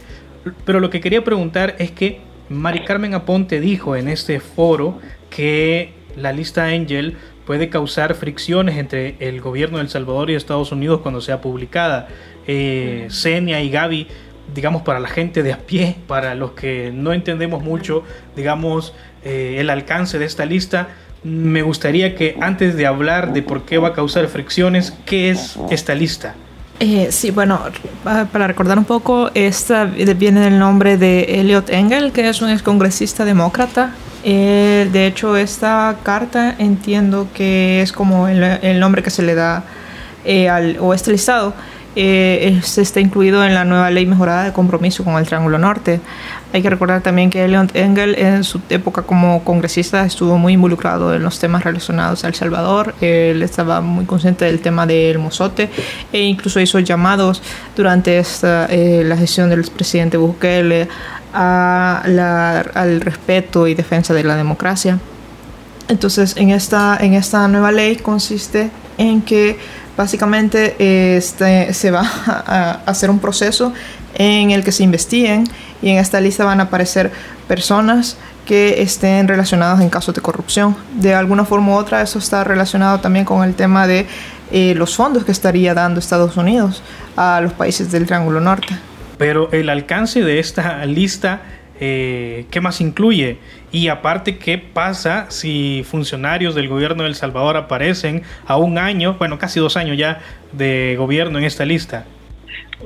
A: Pero lo que quería preguntar es que Mari Carmen Aponte dijo en este foro que la lista Angel puede causar fricciones entre el gobierno de El Salvador y Estados Unidos cuando sea publicada. Eh, Senia y Gaby, digamos, para la gente de a pie, para los que no entendemos mucho, digamos, eh, el alcance de esta lista, me gustaría que antes de hablar de por qué va a causar fricciones, ¿qué es esta lista?
J: Eh, sí, bueno, para recordar un poco, esta viene del nombre de Elliot Engel, que es un excongresista demócrata. Eh, de hecho, esta carta entiendo que es como el, nombre que se le da eh, al, o este listado eh, está incluido en la nueva ley mejorada de compromiso con el Triángulo Norte. Hay que recordar también que Leon Engel en su época como congresista estuvo muy involucrado en los temas relacionados a El Salvador. Él estaba muy consciente del tema del mozote e incluso hizo llamados durante esta, eh, la gestión del presidente Bukele a la, al respeto y defensa de la democracia. Entonces, en esta, en esta nueva ley consiste en que Básicamente este, se va a hacer un proceso en el que se investiguen y en esta lista van a aparecer personas que estén relacionadas en casos de corrupción. De alguna forma u otra eso está relacionado también con el tema de eh, los fondos que estaría dando Estados Unidos a los países del Triángulo Norte.
A: Pero el alcance de esta lista eh, qué más incluye y aparte qué pasa si funcionarios del gobierno de El Salvador aparecen a un año, bueno, casi dos años ya de gobierno en esta lista.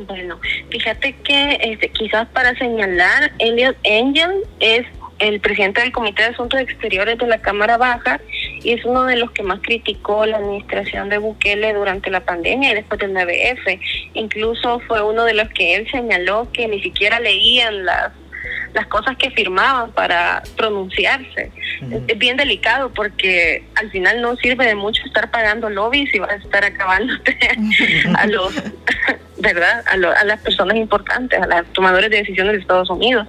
K: Bueno, fíjate que este, quizás para señalar, Elliot Engel es el presidente del Comité de Asuntos Exteriores de la Cámara Baja y es uno de los que más criticó la administración de Bukele durante la pandemia y después del 9F. Incluso fue uno de los que él señaló que ni siquiera leían las las cosas que firmaban para pronunciarse. Es bien delicado porque al final no sirve de mucho estar pagando lobbies y vas a estar acabándote [LAUGHS] a los, ¿verdad? A, las personas importantes, a los tomadores de decisiones de Estados Unidos.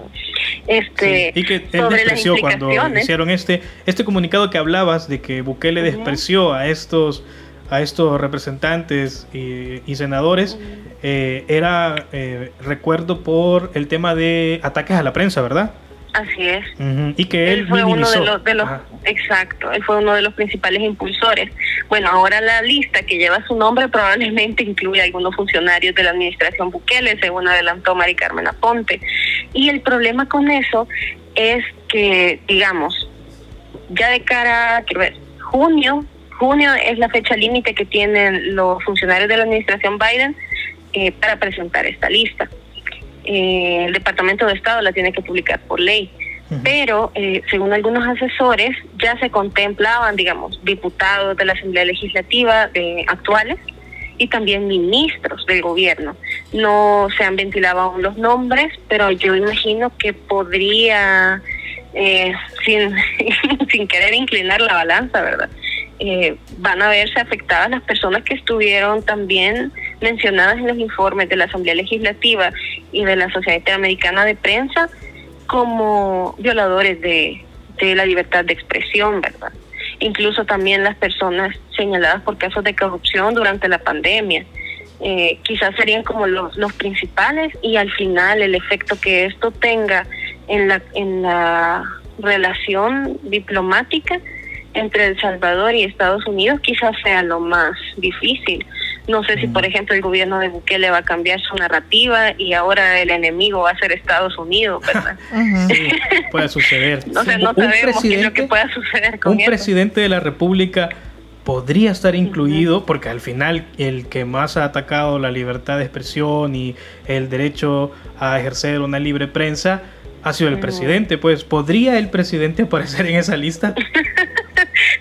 K: Este,
A: Y que él despreció cuando hicieron este, este comunicado que hablabas de que Bukele despreció a estos a estos representantes y, senadores eh, era, eh, recuerdo, por el tema de ataques a la prensa, ¿verdad?
K: Así es.
A: Y que él,
K: fue uno de los, de los exacto, él fue uno de los principales impulsores. Bueno, ahora la lista que lleva su nombre probablemente incluye algunos funcionarios de la administración Bukele, según adelantó Mari Carmen Aponte. Y el problema con eso es que, digamos, ya de cara a junio junio es la fecha límite que tienen los funcionarios de la administración Biden eh, para presentar esta lista. Eh, el Departamento de Estado la tiene que publicar por ley. Pero, eh, según algunos asesores, ya se contemplaban, digamos, diputados de la Asamblea Legislativa actuales y también ministros del gobierno. No se han ventilado aún los nombres, pero yo imagino que podría, sin, [LAUGHS] sin querer inclinar la balanza, ¿verdad? Eh, van a verse afectadas las personas que estuvieron también mencionadas en los informes de la Asamblea Legislativa y de la Sociedad Interamericana de Prensa como violadores de, la libertad de expresión, ¿verdad? Incluso también las personas señaladas por casos de corrupción durante la pandemia. Eh, quizás serían como los, principales y al final el efecto que esto tenga en la relación diplomática entre El Salvador y Estados Unidos quizás sea lo más difícil. No sé si, por ejemplo, el gobierno de Bukele va a cambiar su narrativa y ahora el enemigo va a ser Estados Unidos, [LAUGHS] ¿verdad?
A: Sí, [LAUGHS] puede suceder.
K: o sea, no
A: Un
K: sabemos qué es lo que
A: presidente-
K: pueda suceder con
A: un
K: eso.
A: presidente de la República podría estar incluido porque al final el que más ha atacado la libertad de expresión y el derecho a ejercer una libre prensa ha sido el presidente, pues podría el presidente aparecer en esa lista. [LAUGHS]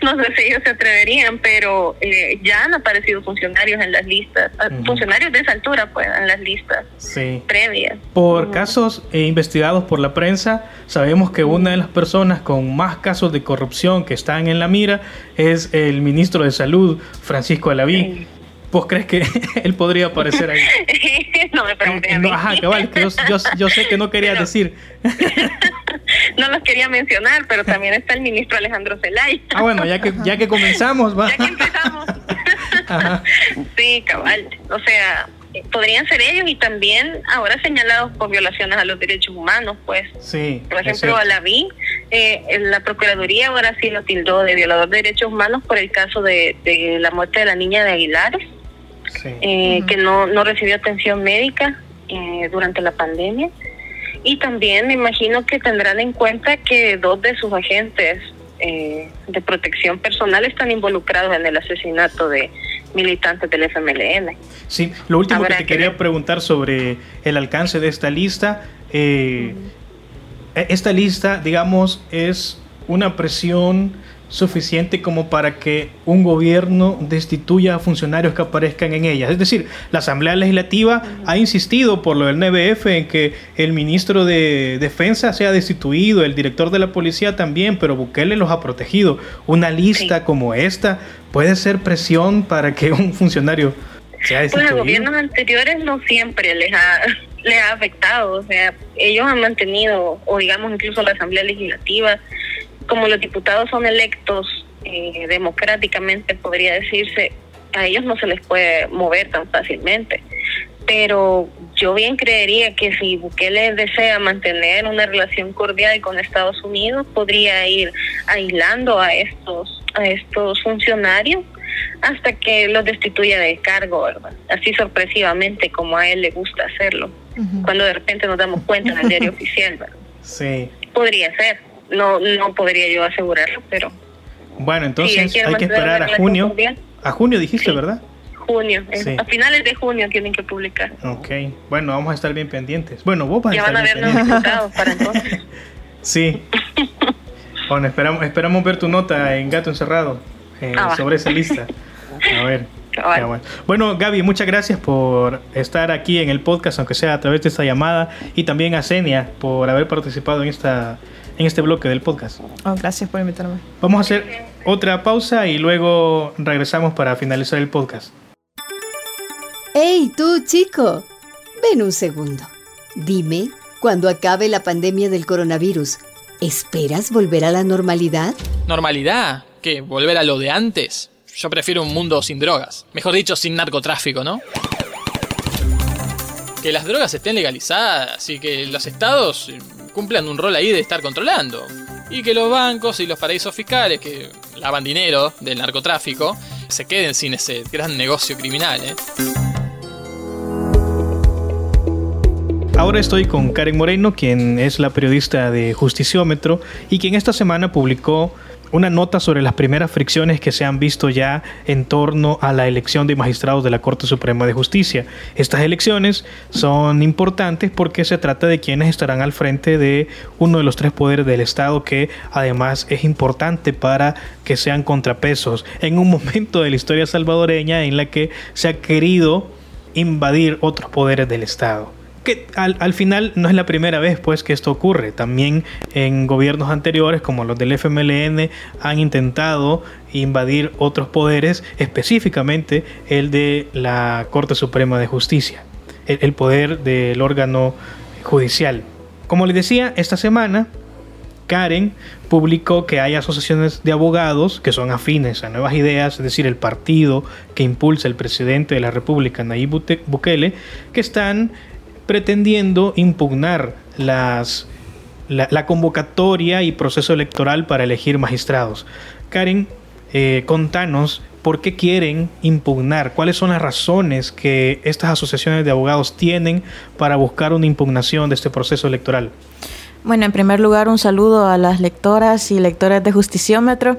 K: No sé si ellos se atreverían, pero eh, ya han aparecido funcionarios en las listas, ah, funcionarios de esa altura, pues, en las listas
A: Sí.
K: previas.
A: Por casos eh, investigados por la prensa, sabemos que una de las personas con más casos de corrupción que están en la mira es el ministro de Salud, Francisco Alaví. ¿Vos crees que [LAUGHS] él podría aparecer ahí? [LAUGHS]
K: no me pregunté.
A: No, ajá, cabal, que yo, yo- yo sé que no querías decir. [LAUGHS]
K: No los quería mencionar, pero también está el ministro Alejandro Zelaya.
A: Ah, bueno, ya que, ya que comenzamos, va.
K: Ya que empezamos.
A: Ajá.
K: Sí, cabal. O sea, eh, podrían ser ellos y también ahora señalados por violaciones a los derechos humanos, pues.
A: Sí.
K: Por ejemplo, a Lavín, eh, en la Procuraduría ahora sí lo tildó de violador de derechos humanos por el caso de, de la muerte de la niña de Aguilares,
A: Sí.
K: eh, que no, no recibió atención médica eh, durante la pandemia. Y también me imagino que tendrán en cuenta que dos de sus agentes eh, de protección personal están involucrados en el asesinato de militantes del FMLN.
A: Sí, lo último
K: Habrá
A: que te
K: que
A: quería preguntar sobre el alcance de esta lista. eh, e- Esta lista, digamos, es una presión suficiente como para que un gobierno destituya a funcionarios que aparezcan en ella. Es decir, la Asamblea Legislativa ha insistido por lo del NBF en que el ministro de Defensa sea destituido, el director de la policía también, pero Bukele los ha protegido. Una lista como esta puede ser presión para que un funcionario sea
K: Pues a
A: destituido.
K: gobiernos anteriores no siempre les ha, les ha afectado, o sea, ellos han mantenido, o digamos incluso la Asamblea Legislativa, como los diputados son electos eh, democráticamente, podría decirse, a ellos no se les puede mover tan fácilmente. Pero yo bien creería que si Bukele desea mantener una relación cordial con Estados Unidos, podría ir aislando a estos, a estos funcionarios hasta que los destituya de cargo, ¿verdad? Así sorpresivamente como a él le gusta hacerlo. Cuando de repente nos damos cuenta en el diario [LAUGHS] oficial, ¿verdad?
A: Sí.
K: Podría ser. No, no podría yo asegurarlo, pero
A: Bueno, entonces
K: Sí, hay
A: hay
K: que
A: esperar a junio. A junio dijiste, ¿verdad?
K: junio,
A: Sí.
K: a finales de junio tienen que publicar.
A: Ok. Bueno, vamos a estar bien pendientes. Bueno, vos vas
K: Ya
A: a
K: van a
A: estar
K: ver los resultados para entonces. [LAUGHS]
A: Sí. Bueno, esperamos, esperamos ver tu nota en Gato Encerrado eh,
K: Ah, va.
A: sobre esa lista. A ver. [LAUGHS] Ya, bueno. Bueno, Gaby, muchas gracias por estar aquí en el podcast, aunque sea a través de esta llamada, y también a Senia por haber participado en esta en este bloque del podcast.
J: Oh, gracias por invitarme.
A: Vamos a hacer otra pausa y luego regresamos para finalizar el podcast.
L: ¡Hey, tú, chico! Ven un segundo. Dime, cuando acabe la pandemia del coronavirus, ¿esperas volver a la normalidad?
M: ¿Normalidad? ¿Qué? ¿Volver a lo de antes? Yo prefiero un mundo sin drogas. Mejor dicho, sin narcotráfico, ¿no? Que las drogas estén legalizadas y que los estados cumplan un rol ahí de estar controlando. Y que los bancos y los paraísos fiscales que lavan dinero del narcotráfico se queden sin ese gran negocio criminal, ¿eh?
A: Ahora estoy con Karen Moreno, quien es la periodista de Justiciómetro y quien esta semana publicó una nota sobre las primeras fricciones que se han visto ya en torno a la elección de magistrados de la Corte Suprema de Justicia. Estas elecciones son importantes porque se trata de quienes estarán al frente de uno de los tres poderes del Estado que además es importante para que sean contrapesos en un momento de la historia salvadoreña en la que se ha querido invadir otros poderes del Estado. Que al, al final no es la primera vez pues que esto ocurre. También en gobiernos anteriores como los del FMLN han intentado invadir otros poderes, específicamente el de la Corte Suprema de Justicia. el, el poder del órgano judicial. Como les decía, esta semana Karen publicó que hay asociaciones de abogados que son afines a nuevas ideas, es decir, el partido que impulsa el presidente de la República, Nayib Bukele, que están pretendiendo impugnar las, la, convocatoria y proceso electoral para elegir magistrados. Karen, eh, contanos por qué quieren impugnar, cuáles son las razones que estas asociaciones de abogados tienen para buscar una impugnación de este proceso electoral.
N: Bueno, en primer lugar, un saludo a las lectoras y lectores de Justiciómetro.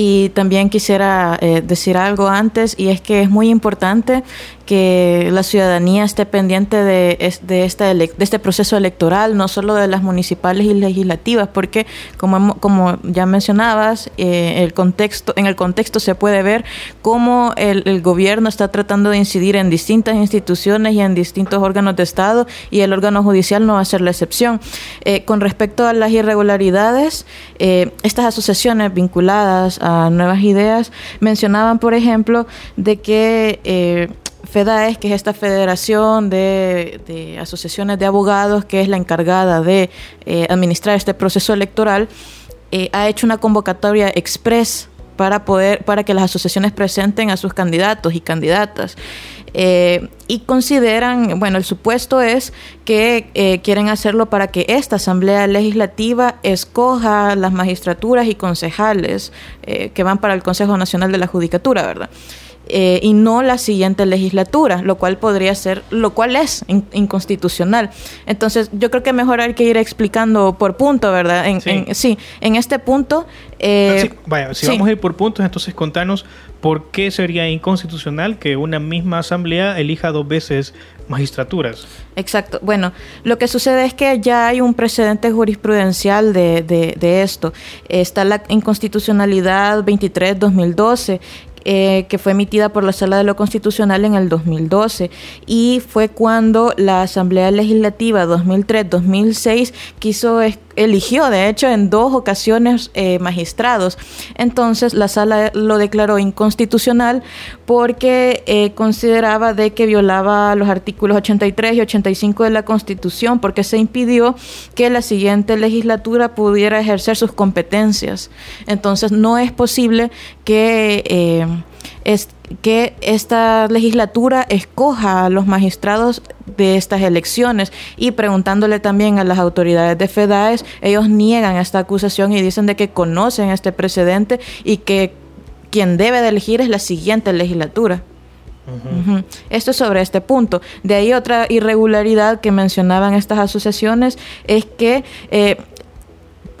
N: Y también quisiera eh, decir algo antes, y es que es muy importante que la ciudadanía esté pendiente de, de, esta de este proceso electoral, no solo de las municipales y legislativas, porque como, como ya mencionabas, eh, el contexto, en el contexto se puede ver cómo el, el gobierno está tratando de incidir en distintas instituciones y en distintos órganos de Estado, y el órgano judicial no va a ser la excepción. Eh, con respecto a las irregularidades, eh, estas asociaciones vinculadas a nuevas ideas. Mencionaban, por ejemplo, de que eh, FEDAES, que es esta federación de, asociaciones de abogados, que es la encargada de eh, administrar este proceso electoral, eh, ha hecho una convocatoria express para poder para que las asociaciones presenten a sus candidatos y candidatas Eh, y consideran bueno el supuesto es que eh, quieren hacerlo para que esta asamblea legislativa escoja las magistraturas y concejales eh, que van para el Consejo Nacional de la Judicatura verdad eh, y no la siguiente legislatura, lo cual podría ser, lo cual es in- inconstitucional. Entonces, yo creo que mejor hay que ir explicando por punto, ¿verdad? En,
A: Sí.
N: en- sí, en este punto. eh,
A: Sí, vaya, si
N: sí.
A: vamos a ir por puntos, entonces contanos por qué sería inconstitucional que una misma asamblea elija dos veces magistraturas.
N: Exacto. Bueno, lo que sucede es que ya hay un precedente jurisprudencial de, de- de esto. Está la inconstitucionalidad 23-2012. Eh, que fue emitida por la Sala de lo Constitucional en el 2012 y fue cuando la Asamblea Legislativa 2003-2006 quiso eligió de hecho en dos ocasiones eh, magistrados entonces la sala lo declaró inconstitucional porque eh, consideraba de que violaba los artículos 83 y 85 de la Constitución porque se impidió que la siguiente legislatura pudiera ejercer sus competencias. Entonces no es posible que, eh, es, que esta legislatura escoja a los magistrados de estas elecciones y preguntándole también a las autoridades de FEDAES, ellos niegan esta acusación y dicen de que conocen este precedente y que quien debe de elegir es la siguiente legislatura. Ujú. Esto es sobre este punto. De ahí otra irregularidad que mencionaban estas asociaciones es que eh,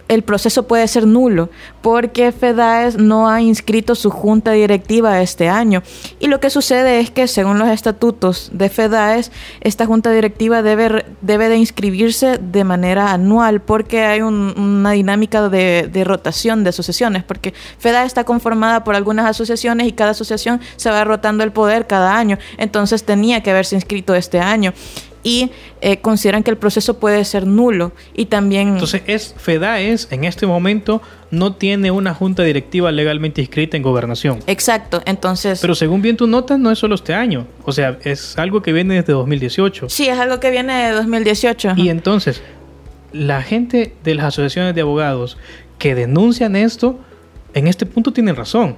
N: el proceso puede ser nulo porque FEDAES no ha inscrito su junta directiva este año. Y lo que sucede es que según los estatutos de FEDAES, esta junta directiva debe, debe de inscribirse de manera anual porque hay un- una dinámica de, de rotación de asociaciones, porque FEDAES está conformada por algunas asociaciones y cada asociación se va rotando el poder cada año. Entonces tenía que haberse inscrito este año. Y eh, consideran que el proceso puede ser nulo y también...
A: Entonces, es FEDAES en este momento no tiene una junta directiva legalmente inscrita en gobernación.
N: Exacto, entonces...
A: Pero según bien tu nota, no es solo este año. O sea, es algo que viene desde 2018.
N: Sí, es algo que viene de 2018.
A: Y entonces, la gente de las asociaciones de abogados que denuncian esto, en este punto tienen razón.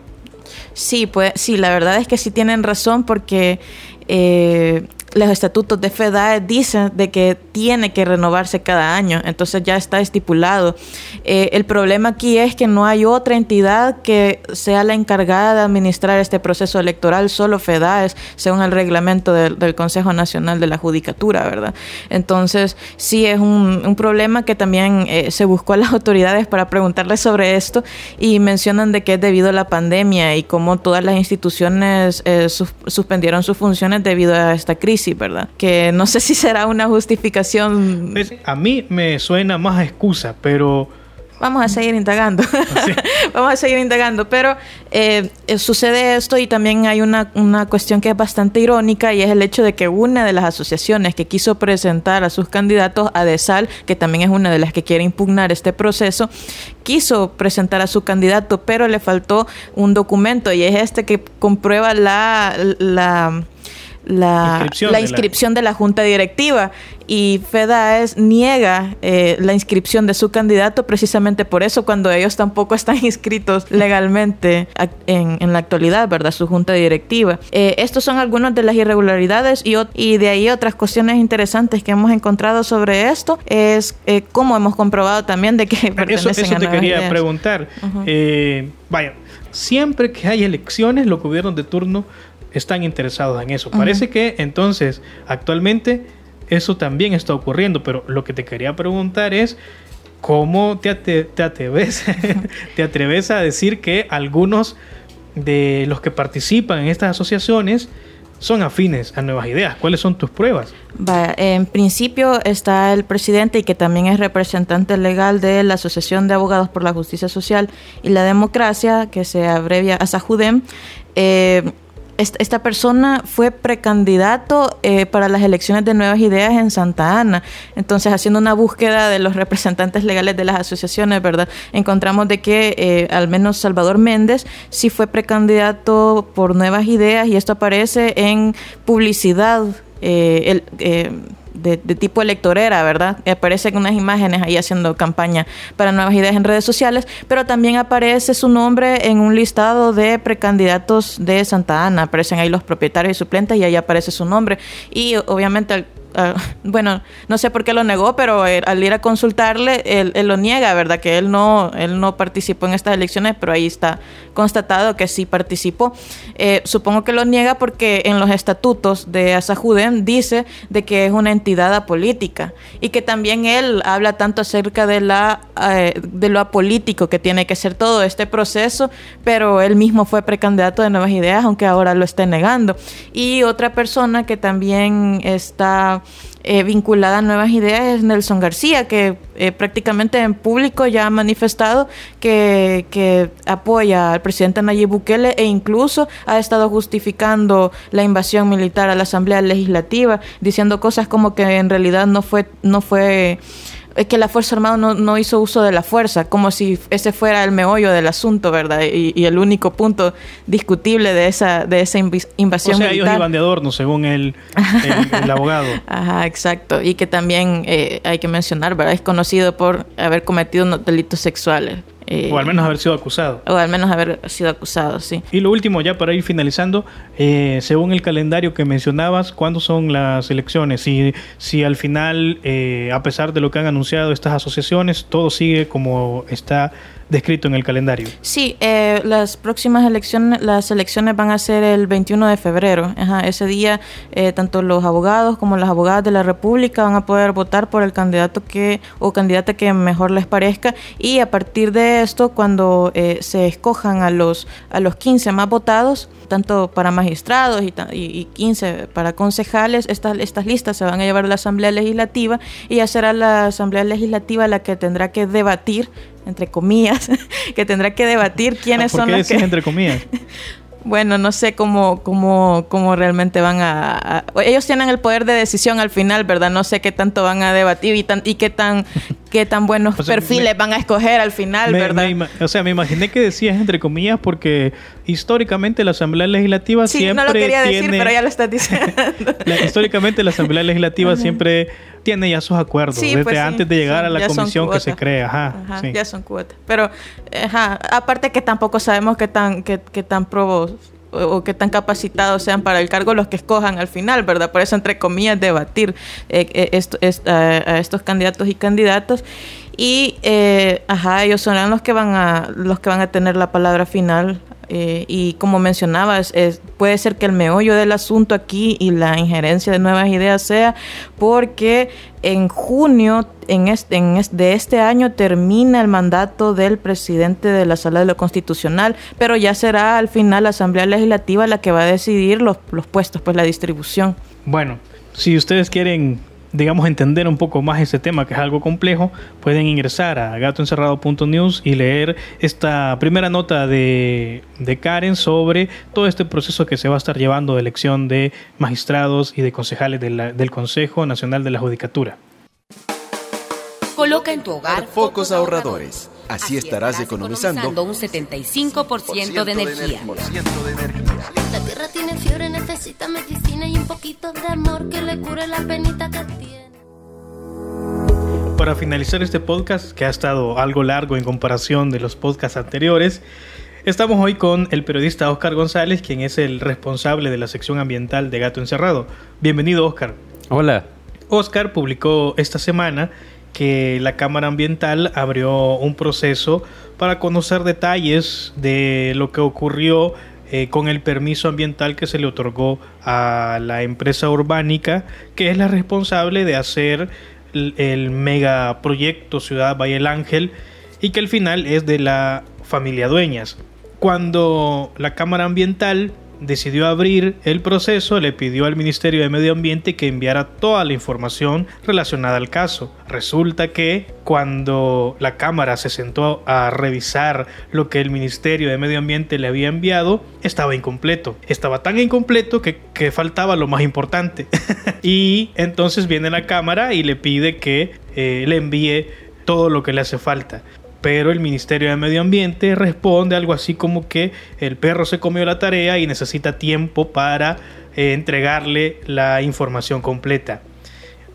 N: Sí, pues sí, la verdad es que sí tienen razón porque eh, los estatutos de FEDAE dicen de que tiene que renovarse cada año, entonces ya está estipulado. Eh, el problema aquí es que no hay otra entidad que sea la encargada de administrar este proceso electoral, solo FEDAES, según el reglamento del, Consejo Nacional de la Judicatura, ¿verdad? Entonces, sí es un, problema que también eh, se buscó a las [LAUGHS] autoridades para preguntarles sobre esto y mencionan de que es debido a la pandemia y cómo todas las instituciones eh, sus- suspendieron sus funciones debido a esta crisis, ¿verdad? Que no sé si será una justificación.
A: Pues, a mí me suena más a excusa, pero
N: Vamos a seguir indagando. [LAUGHS] [LAUGHS] Vamos a seguir indagando. Pero eh, sucede esto y también hay una, una cuestión que es bastante irónica y es el hecho de que una de las asociaciones que quiso presentar a sus candidatos, ADESAL, que también es una de las que quiere impugnar este proceso, quiso presentar a su candidato, pero le faltó un documento y es este que comprueba la... la la
A: Inscripción
N: la
A: de la-
N: inscripción de la junta directiva y FEDAES niega eh, la inscripción de su candidato precisamente por eso cuando ellos tampoco están [LAUGHS] inscritos legalmente en, en la actualidad, ¿verdad? Su junta directiva. Eh, estos son algunas de las irregularidades y, de ahí otras cuestiones interesantes que hemos encontrado sobre esto es eh, cómo hemos comprobado también de que
A: Eso,
N: pertenecen
A: eso
N: a
A: te quería
N: Ideas.
A: preguntar. Eh, vaya, siempre que hay elecciones, los gobiernos de turno están interesados en eso. Parece que entonces, actualmente, eso también está ocurriendo, pero lo que te quería preguntar es, ¿cómo te, ate- te atreves, [LAUGHS] te atreves a decir que algunos de los que participan en estas asociaciones son afines a nuevas ideas? ¿Cuáles son tus pruebas?
N: En principio está el presidente y que también es representante legal de la Asociación de Abogados por la Justicia Social y la Democracia, que se abrevia ASAJUDEM. Eh, est- esta persona fue precandidato eh, para las elecciones de Nuevas Ideas en Santa Ana. Entonces, haciendo una búsqueda de los representantes legales de las asociaciones, ¿verdad? Encontramos de que eh, al menos Salvador Méndez sí fue precandidato por Nuevas Ideas y esto aparece en publicidad eh, eh, de, de tipo electorera, ¿verdad? Aparecen unas imágenes ahí haciendo campaña para nuevas ideas en redes sociales, pero también aparece su nombre en un listado de precandidatos de Santa Ana. Aparecen ahí los propietarios y suplentes y ahí aparece su nombre. Y obviamente, ah, bueno, no sé por qué lo negó, pero eh, al ir a consultarle, él, él lo niega, ¿verdad? Que él no, él no participó en estas elecciones, pero ahí está constatado que sí participó. Eh, supongo que lo niega porque en los estatutos de Asajuden dice de que es una entidad apolítica y que también él habla tanto acerca de la eh, de lo apolítico que tiene que ser todo este proceso, pero él mismo fue precandidato de Nuevas Ideas, aunque ahora lo esté negando. Y otra persona que también está eh, vinculada a nuevas ideas es Nelson García, que eh, prácticamente en público ya ha manifestado que, que apoya al presidente Nayib Bukele e incluso ha estado justificando la invasión militar a la Asamblea Legislativa, diciendo cosas como que en realidad no fue, no fue es que la Fuerza Armada no, no hizo uso de la fuerza, como si ese fuera el meollo del asunto, ¿verdad? Y, y el único punto discutible de esa, de esa invasión
A: O sea, ellos iban de adorno, según el, el- el [LAUGHS] abogado.
N: Ajá, exacto. Y que también eh, hay que mencionar, ¿verdad? Es conocido por haber cometido unos delitos sexuales. Eh,
A: O al menos haber sido acusado.
N: o al menos haber sido acusado, sí.
A: Y lo último, ya para ir finalizando, eh, según el calendario que mencionabas, ¿cuándo son las elecciones? Si, si al final, eh, a pesar de lo que han anunciado estas asociaciones, todo sigue como está descrito en el calendario.
N: Sí, eh, las próximas elecciones, las elecciones van a ser el 21 de febrero. Ajá, ese día, eh, tanto los abogados como las abogadas de la República van a poder votar por el candidato que o candidata que mejor les parezca. Y a partir de esto, cuando eh, se escojan a los a los 15 más votados, tanto para magistrados y, y- y 15 para concejales, estas, estas listas se van a llevar a la Asamblea Legislativa y ya será la Asamblea Legislativa la que tendrá que debatir, entre comillas, [LAUGHS] que tendrá que debatir quiénes
A: Ah, ¿Por
N: son los
A: decís
N: que...
A: entre comillas? [LAUGHS]
N: Bueno, no sé cómo, cómo, cómo realmente van a, a- Ellos tienen el poder de decisión al final, ¿verdad? No sé qué tanto van a debatir y, tan, y qué tan [LAUGHS] qué tan buenos
A: O sea,
N: perfiles
A: me-
N: van a escoger al final,
A: Me-
N: ¿verdad?
A: me o sea, me imaginé que decías entre comillas porque históricamente la Asamblea Legislativa
N: sí,
A: siempre
N: no lo quería decir,
A: tiene...
N: pero ya lo estás diciendo. [LAUGHS]
A: la- históricamente la Asamblea Legislativa siempre tiene ya sus acuerdos
N: Sí,
A: desde
N: pues sí,
A: antes de llegar a la comisión que se cree. Ajá,
N: ya son cuotas. Pero, ajá, aparte que tampoco sabemos qué tan, qué, qué tan probos o, qué tan capacitados sean para el cargo los que escojan al final, ¿verdad? Por eso, entre comillas, debatir eh, eh, esto, est- a, a estos candidatos y candidatas. Y, eh, ajá, ellos serán los que van a, los que van a tener la palabra final. Eh, y como mencionabas, puede ser que el meollo del asunto aquí y la injerencia de nuevas ideas sea porque en junio en este, en es- de este año termina el mandato del presidente de la Sala de lo Constitucional, pero ya será al final la Asamblea Legislativa la que va a decidir los, los puestos, pues la distribución.
A: Bueno, si ustedes quieren, digamos, entender un poco más este tema, que es algo complejo, pueden ingresar a gatoencerrado.news y leer esta primera nota de, de Karen sobre todo este proceso que se va a estar llevando de elección de magistrados y de concejales del Consejo Nacional de la Judicatura.
D: Coloca en tu hogar
E: focos ahorradores. Así estarás economizando
D: un 75% de energía.
I: La tierra tiene fiebre, necesita medicina y un poquito de amor que le cure la penita que tiene.
A: Para finalizar este podcast, que ha estado algo largo en comparación de los podcasts anteriores, estamos hoy con el periodista Oscar González, quien es el responsable de la sección ambiental de Gato Encerrado. Bienvenido, Oscar.
O: Hola.
A: Oscar publicó esta semana que la Cámara Ambiental abrió un proceso para conocer detalles de lo que ocurrió eh, con el permiso ambiental que se le otorgó a la empresa urbánica, que es la responsable de hacer el, el megaproyecto Ciudad Valle Ángel y que al final es de la familia Dueñas. Cuando la Cámara Ambiental decidió abrir el proceso, le pidió al Ministerio de Medio Ambiente que enviara toda la información relacionada al caso. Resulta que cuando la Cámara se sentó a revisar lo que el Ministerio de Medio Ambiente le había enviado, estaba incompleto. Estaba tan incompleto que, faltaba lo más importante. [LAUGHS] y entonces viene la Cámara y le pide que eh, le envíe todo lo que le hace falta pero el Ministerio de Medio Ambiente responde algo así como que el perro se comió la tarea y necesita tiempo para eh, entregarle la información completa.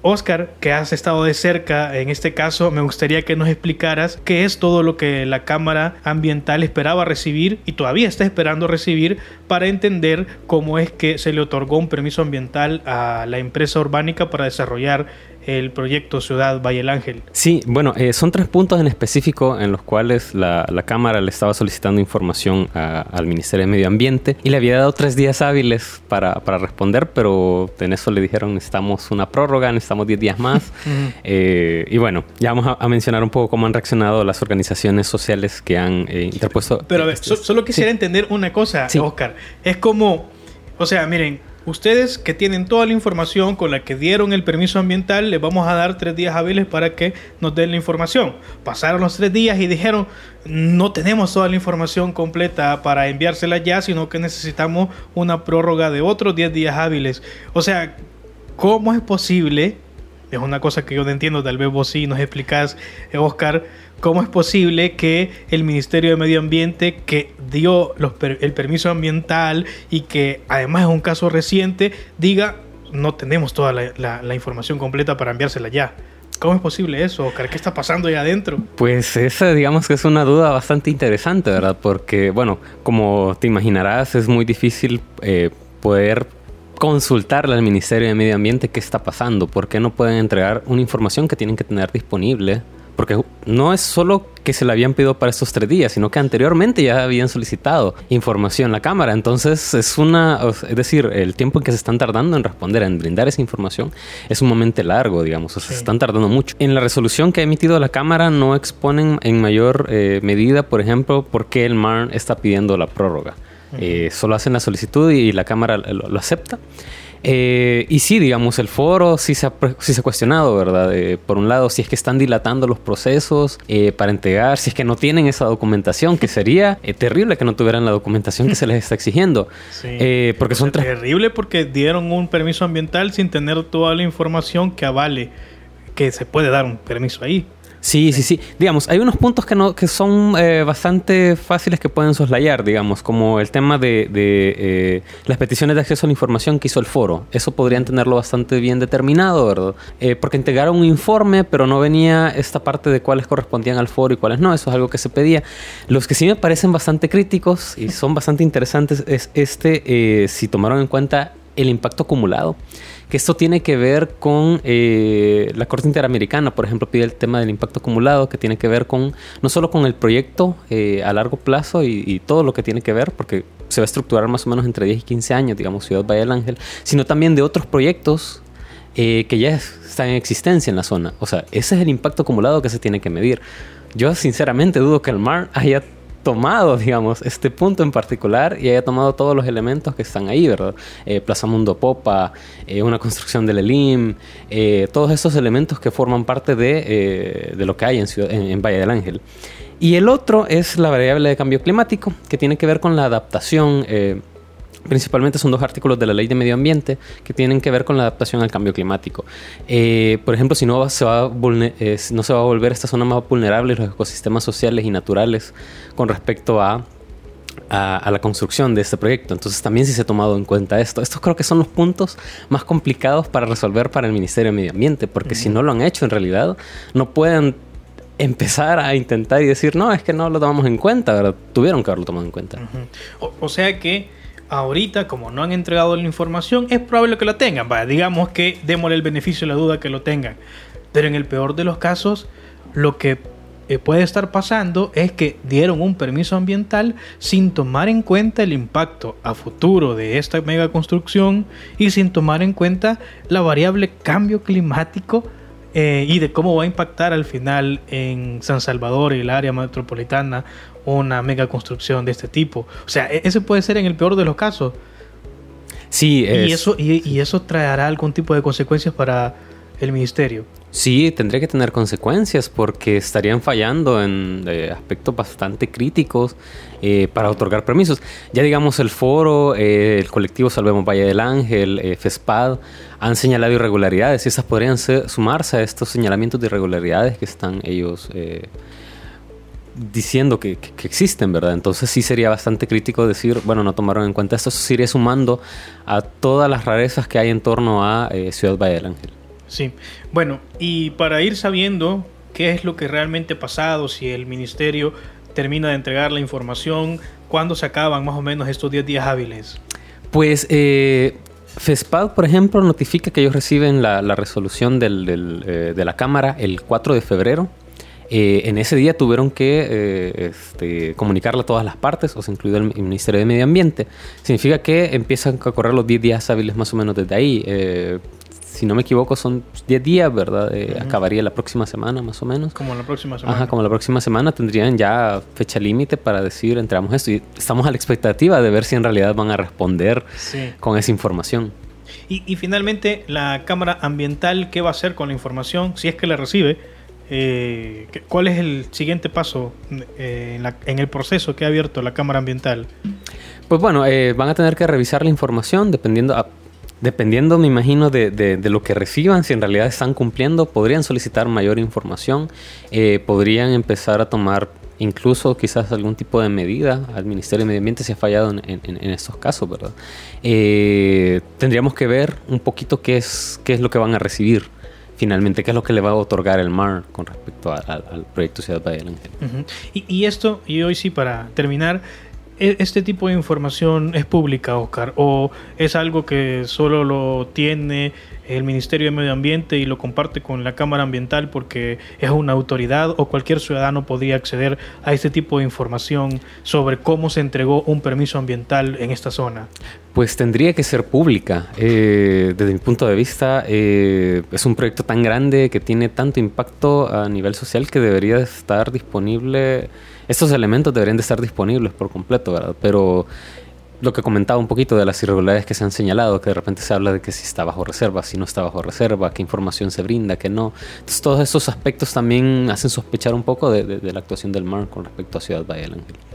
A: Oscar, que has estado de cerca en este caso, me gustaría que nos explicaras qué es todo lo que la Cámara Ambiental esperaba recibir y todavía está esperando recibir para entender cómo es que se le otorgó un permiso ambiental a la empresa urbánica para desarrollar el proyecto Ciudad Valle del Ángel.
O: Sí, bueno, eh, son tres puntos en específico en los cuales la, la Cámara le estaba solicitando información a- al Ministerio de Medio Ambiente y le había dado tres días hábiles para, para responder, pero en eso le dijeron necesitamos una prórroga, necesitamos 10 días más. [LAUGHS] Eh, y bueno, ya vamos a, a mencionar un poco cómo han reaccionado las organizaciones sociales que han eh, interpuesto.
A: Pero a ver, so- solo quisiera entender una cosa,
O: Sí.
A: Oscar. Es como, o sea, miren, ustedes que tienen toda la información con la que dieron el permiso ambiental, les vamos a dar tres días hábiles para que nos den la información. Pasaron los tres días y dijeron, no tenemos toda la información completa para enviársela ya, sino que necesitamos una prórroga de otros 10 días hábiles. O sea, ¿cómo es posible? Es una cosa que yo no entiendo, tal vez vos sí nos explicás, eh, Oscar, cómo es posible que el Ministerio de Medio Ambiente, que dio el permiso ambiental y que además es un caso reciente, diga, no tenemos toda la, información completa para enviársela ya. ¿Cómo es posible eso? ¿Qué está pasando ahí adentro?
O: Pues esa digamos que es una duda bastante interesante, ¿verdad? Porque, bueno, como te imaginarás, es muy difícil eh, poder consultarle al Ministerio de Medio Ambiente qué está pasando, por qué no pueden entregar una información que tienen que tener disponible. Porque no es solo que se la habían pedido para estos tres días, sino que anteriormente ya habían solicitado información a la Cámara. Entonces es una, es decir, el tiempo en que se están tardando en responder, en brindar esa información, es sumamente largo, digamos. O sea, se están tardando mucho. En la resolución que ha emitido la Cámara no exponen en mayor eh, medida, por ejemplo, por qué el MARN está pidiendo la prórroga. Eh, solo hacen la solicitud y la Cámara lo, lo acepta. Eh, y sí, digamos, el foro sí se ha, sí se ha cuestionado, ¿verdad? Eh, por un lado, si es que están dilatando los procesos eh, para entregar, si es que no tienen esa documentación, que sería eh, terrible que no tuvieran la documentación que se les está exigiendo.
A: Sí.
O: Eh, porque son
A: Terrible porque dieron un permiso ambiental sin tener toda la información que avale que se puede dar un permiso ahí.
O: Sí, sí, sí. Digamos, hay unos puntos que no que son eh, bastante fáciles que pueden soslayar, digamos, como el tema de, de, eh, las peticiones de acceso a la información que hizo el foro. Eso podrían tenerlo bastante bien determinado, ¿verdad? Eh, porque entregaron un informe, pero no venía esta parte de cuáles correspondían al foro y cuáles no. Eso es algo que se pedía. Los que sí me parecen bastante críticos y son bastante interesantes es este, eh, si tomaron en cuenta el impacto acumulado. Que esto tiene que ver con eh, la Corte Interamericana, por ejemplo, pide el tema del impacto acumulado, que tiene que ver con no solo con el proyecto eh, a largo plazo y, todo lo que tiene que ver, porque se va a estructurar más o menos entre 10 y 15 años, digamos, Ciudad Valle del Ángel, sino también de otros proyectos eh, que ya es- están en existencia en la zona. O sea, ese es el impacto acumulado que se tiene que medir. Yo sinceramente dudo que el mar haya tomado, digamos, este punto en particular y haya tomado todos los elementos que están ahí, ¿verdad? Eh, Plaza Mundo Popa, eh, una construcción del ELIM, eh, todos esos elementos que forman parte de, lo que hay en, Ciudad- en, en Valle del Ángel. Y el otro es la variable de cambio climático, que tiene que ver con la adaptación. Principalmente son dos artículos de la ley de medio ambiente que tienen que ver con la adaptación al cambio climático. Eh, por ejemplo, si no se, va a eh, no se va a volver esta zona más vulnerable los ecosistemas sociales y naturales con respecto a a, la construcción de este proyecto. Entonces también sí se ha tomado en cuenta esto. Estos creo que son los puntos más complicados para resolver para el Ministerio de Medio Ambiente, porque si no lo han hecho en realidad, no pueden empezar a intentar y decir, no, es que no lo tomamos en cuenta, ¿verdad? Tuvieron que haberlo tomado en cuenta.
A: o, sea que ahorita, como no han entregado la información, es probable que lo tengan. digamos que démosle el beneficio de la duda que lo tengan. Pero en el peor de los casos, lo que eh, puede estar pasando es que dieron un permiso ambiental sin tomar en cuenta el impacto a futuro de esta mega construcción y sin tomar en cuenta la variable cambio climático eh, y de cómo va a impactar al final en San Salvador y el área metropolitana una mega construcción de este tipo. O sea, e-, ese puede ser en el peor de los casos.
O: Sí,
A: y eso y eso traerá algún tipo de consecuencias para el ministerio.
O: Sí, tendría que tener consecuencias porque estarían fallando en eh, aspectos bastante críticos eh, para otorgar permisos. Ya digamos el foro, eh, el colectivo Salvemos Valle del Ángel, FESPAD, han señalado irregularidades y esas podrían sumarse a estos señalamientos de irregularidades que están ellos diciendo que, existen, ¿verdad? Entonces sí sería bastante crítico decir, bueno, no tomaron en cuenta esto, eso iría sumando a todas las rarezas que hay en torno a Ciudad Valle del Ángel.
A: Sí, bueno, y para ir sabiendo qué es lo que realmente ha pasado, si el ministerio termina de entregar la información, ¿cuándo se acaban más o menos estos 10 días hábiles?
O: Pues eh, FESPAD, por ejemplo, notifica que ellos reciben la, resolución eh, de la Cámara el 4 de febrero. Eh, en ese día tuvieron que este, comunicarla a todas las partes, o sea, incluido el Ministerio de Medio Ambiente. Significa que empiezan a correr los 10 días hábiles más o menos desde ahí si no me equivoco, son 10 días, ¿verdad? Eh, acabaría la próxima semana, más o menos.
A: Como la próxima semana.
O: Ajá, como la próxima semana tendrían ya fecha límite para decir, entramos esto. Y estamos a la expectativa de ver si en realidad van a responder con esa información.
A: Y, finalmente, la Cámara Ambiental, ¿qué va a hacer con la información? Si es que la recibe, eh, ¿cuál es el siguiente paso eh, en, el proceso que ha abierto la Cámara Ambiental?
O: Pues bueno, van a tener que revisar la información dependiendo, Dependiendo, me imagino, de, lo que reciban, si en realidad están cumpliendo, podrían solicitar mayor información, eh, podrían empezar a tomar incluso quizás algún tipo de medida al Ministerio de Medio Ambiente si ha fallado en, estos casos, ¿verdad? Eh, tendríamos que ver un poquito qué es, qué es lo que van a recibir finalmente, qué es lo que le va a otorgar el MAR con respecto al proyecto Ciudad Valle del Ángel.
A: y, y, esto, y hoy sí, para terminar, ¿E-, ¿Este tipo de información es pública, Oscar? ¿O es algo que solo lo tiene el Ministerio de Medio Ambiente y lo comparte con la Cámara Ambiental porque es una autoridad o cualquier ciudadano podría acceder a este tipo de información sobre cómo se entregó un permiso ambiental en esta zona?
O: Pues tendría que ser pública. Eh, desde mi punto de vista, eh, es un proyecto tan grande que tiene tanto impacto a nivel social que debería estar disponible estos elementos deberían de estar disponibles por completo, ¿verdad? Pero lo que comentaba un poquito de las irregularidades que se han señalado, que de repente se habla de que si está bajo reserva, si no está bajo reserva, qué información se brinda, qué no. Entonces todos esos aspectos también hacen sospechar un poco de, la actuación del MAR con respecto a Ciudad Valle.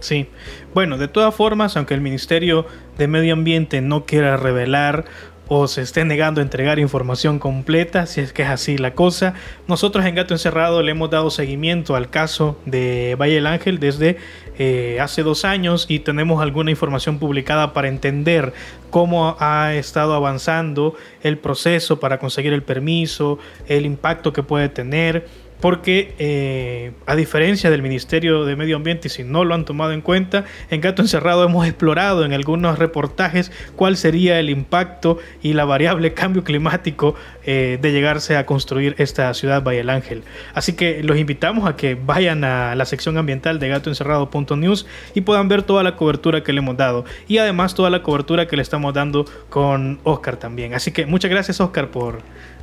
A: Sí, bueno, de todas formas, aunque el Ministerio de Medio Ambiente no quiera revelar o se esté negando a entregar información completa, si es que es así la cosa. Nosotros en Gato Encerrado le hemos dado seguimiento al caso de Valle del Ángel desde eh, hace dos años y tenemos alguna información publicada para entender cómo ha estado avanzando el proceso para conseguir el permiso, el impacto que puede tener porque eh, a diferencia del Ministerio de Medio Ambiente, si no lo han tomado en cuenta, en Gato Encerrado hemos explorado en algunos reportajes cuál sería el impacto y la variable [LAUGHS] cambio climático eh, de llegarse a construir esta ciudad Valle del Ángel. Así que los invitamos a que vayan a la sección ambiental de gatoencerrado.news y puedan ver toda la cobertura que le hemos dado y además toda la cobertura que le estamos dando con Oscar también. Así que muchas gracias Oscar por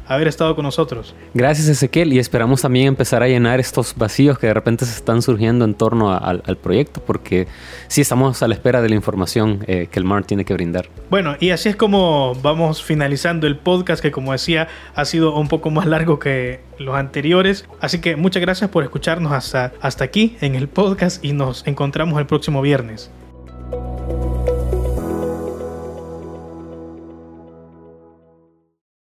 A: haber estado con nosotros.
O: Gracias Ezequiel y esperamos también empezar a llenar estos vacíos que de repente se están surgiendo en torno al proyecto porque sí estamos a la espera de la información eh, que el MAR tiene que brindar.
A: Bueno, y así es como vamos finalizando el podcast que como decía ha sido un poco más largo que los anteriores. Así que muchas gracias por escucharnos hasta, hasta aquí en el podcast y nos encontramos el próximo viernes.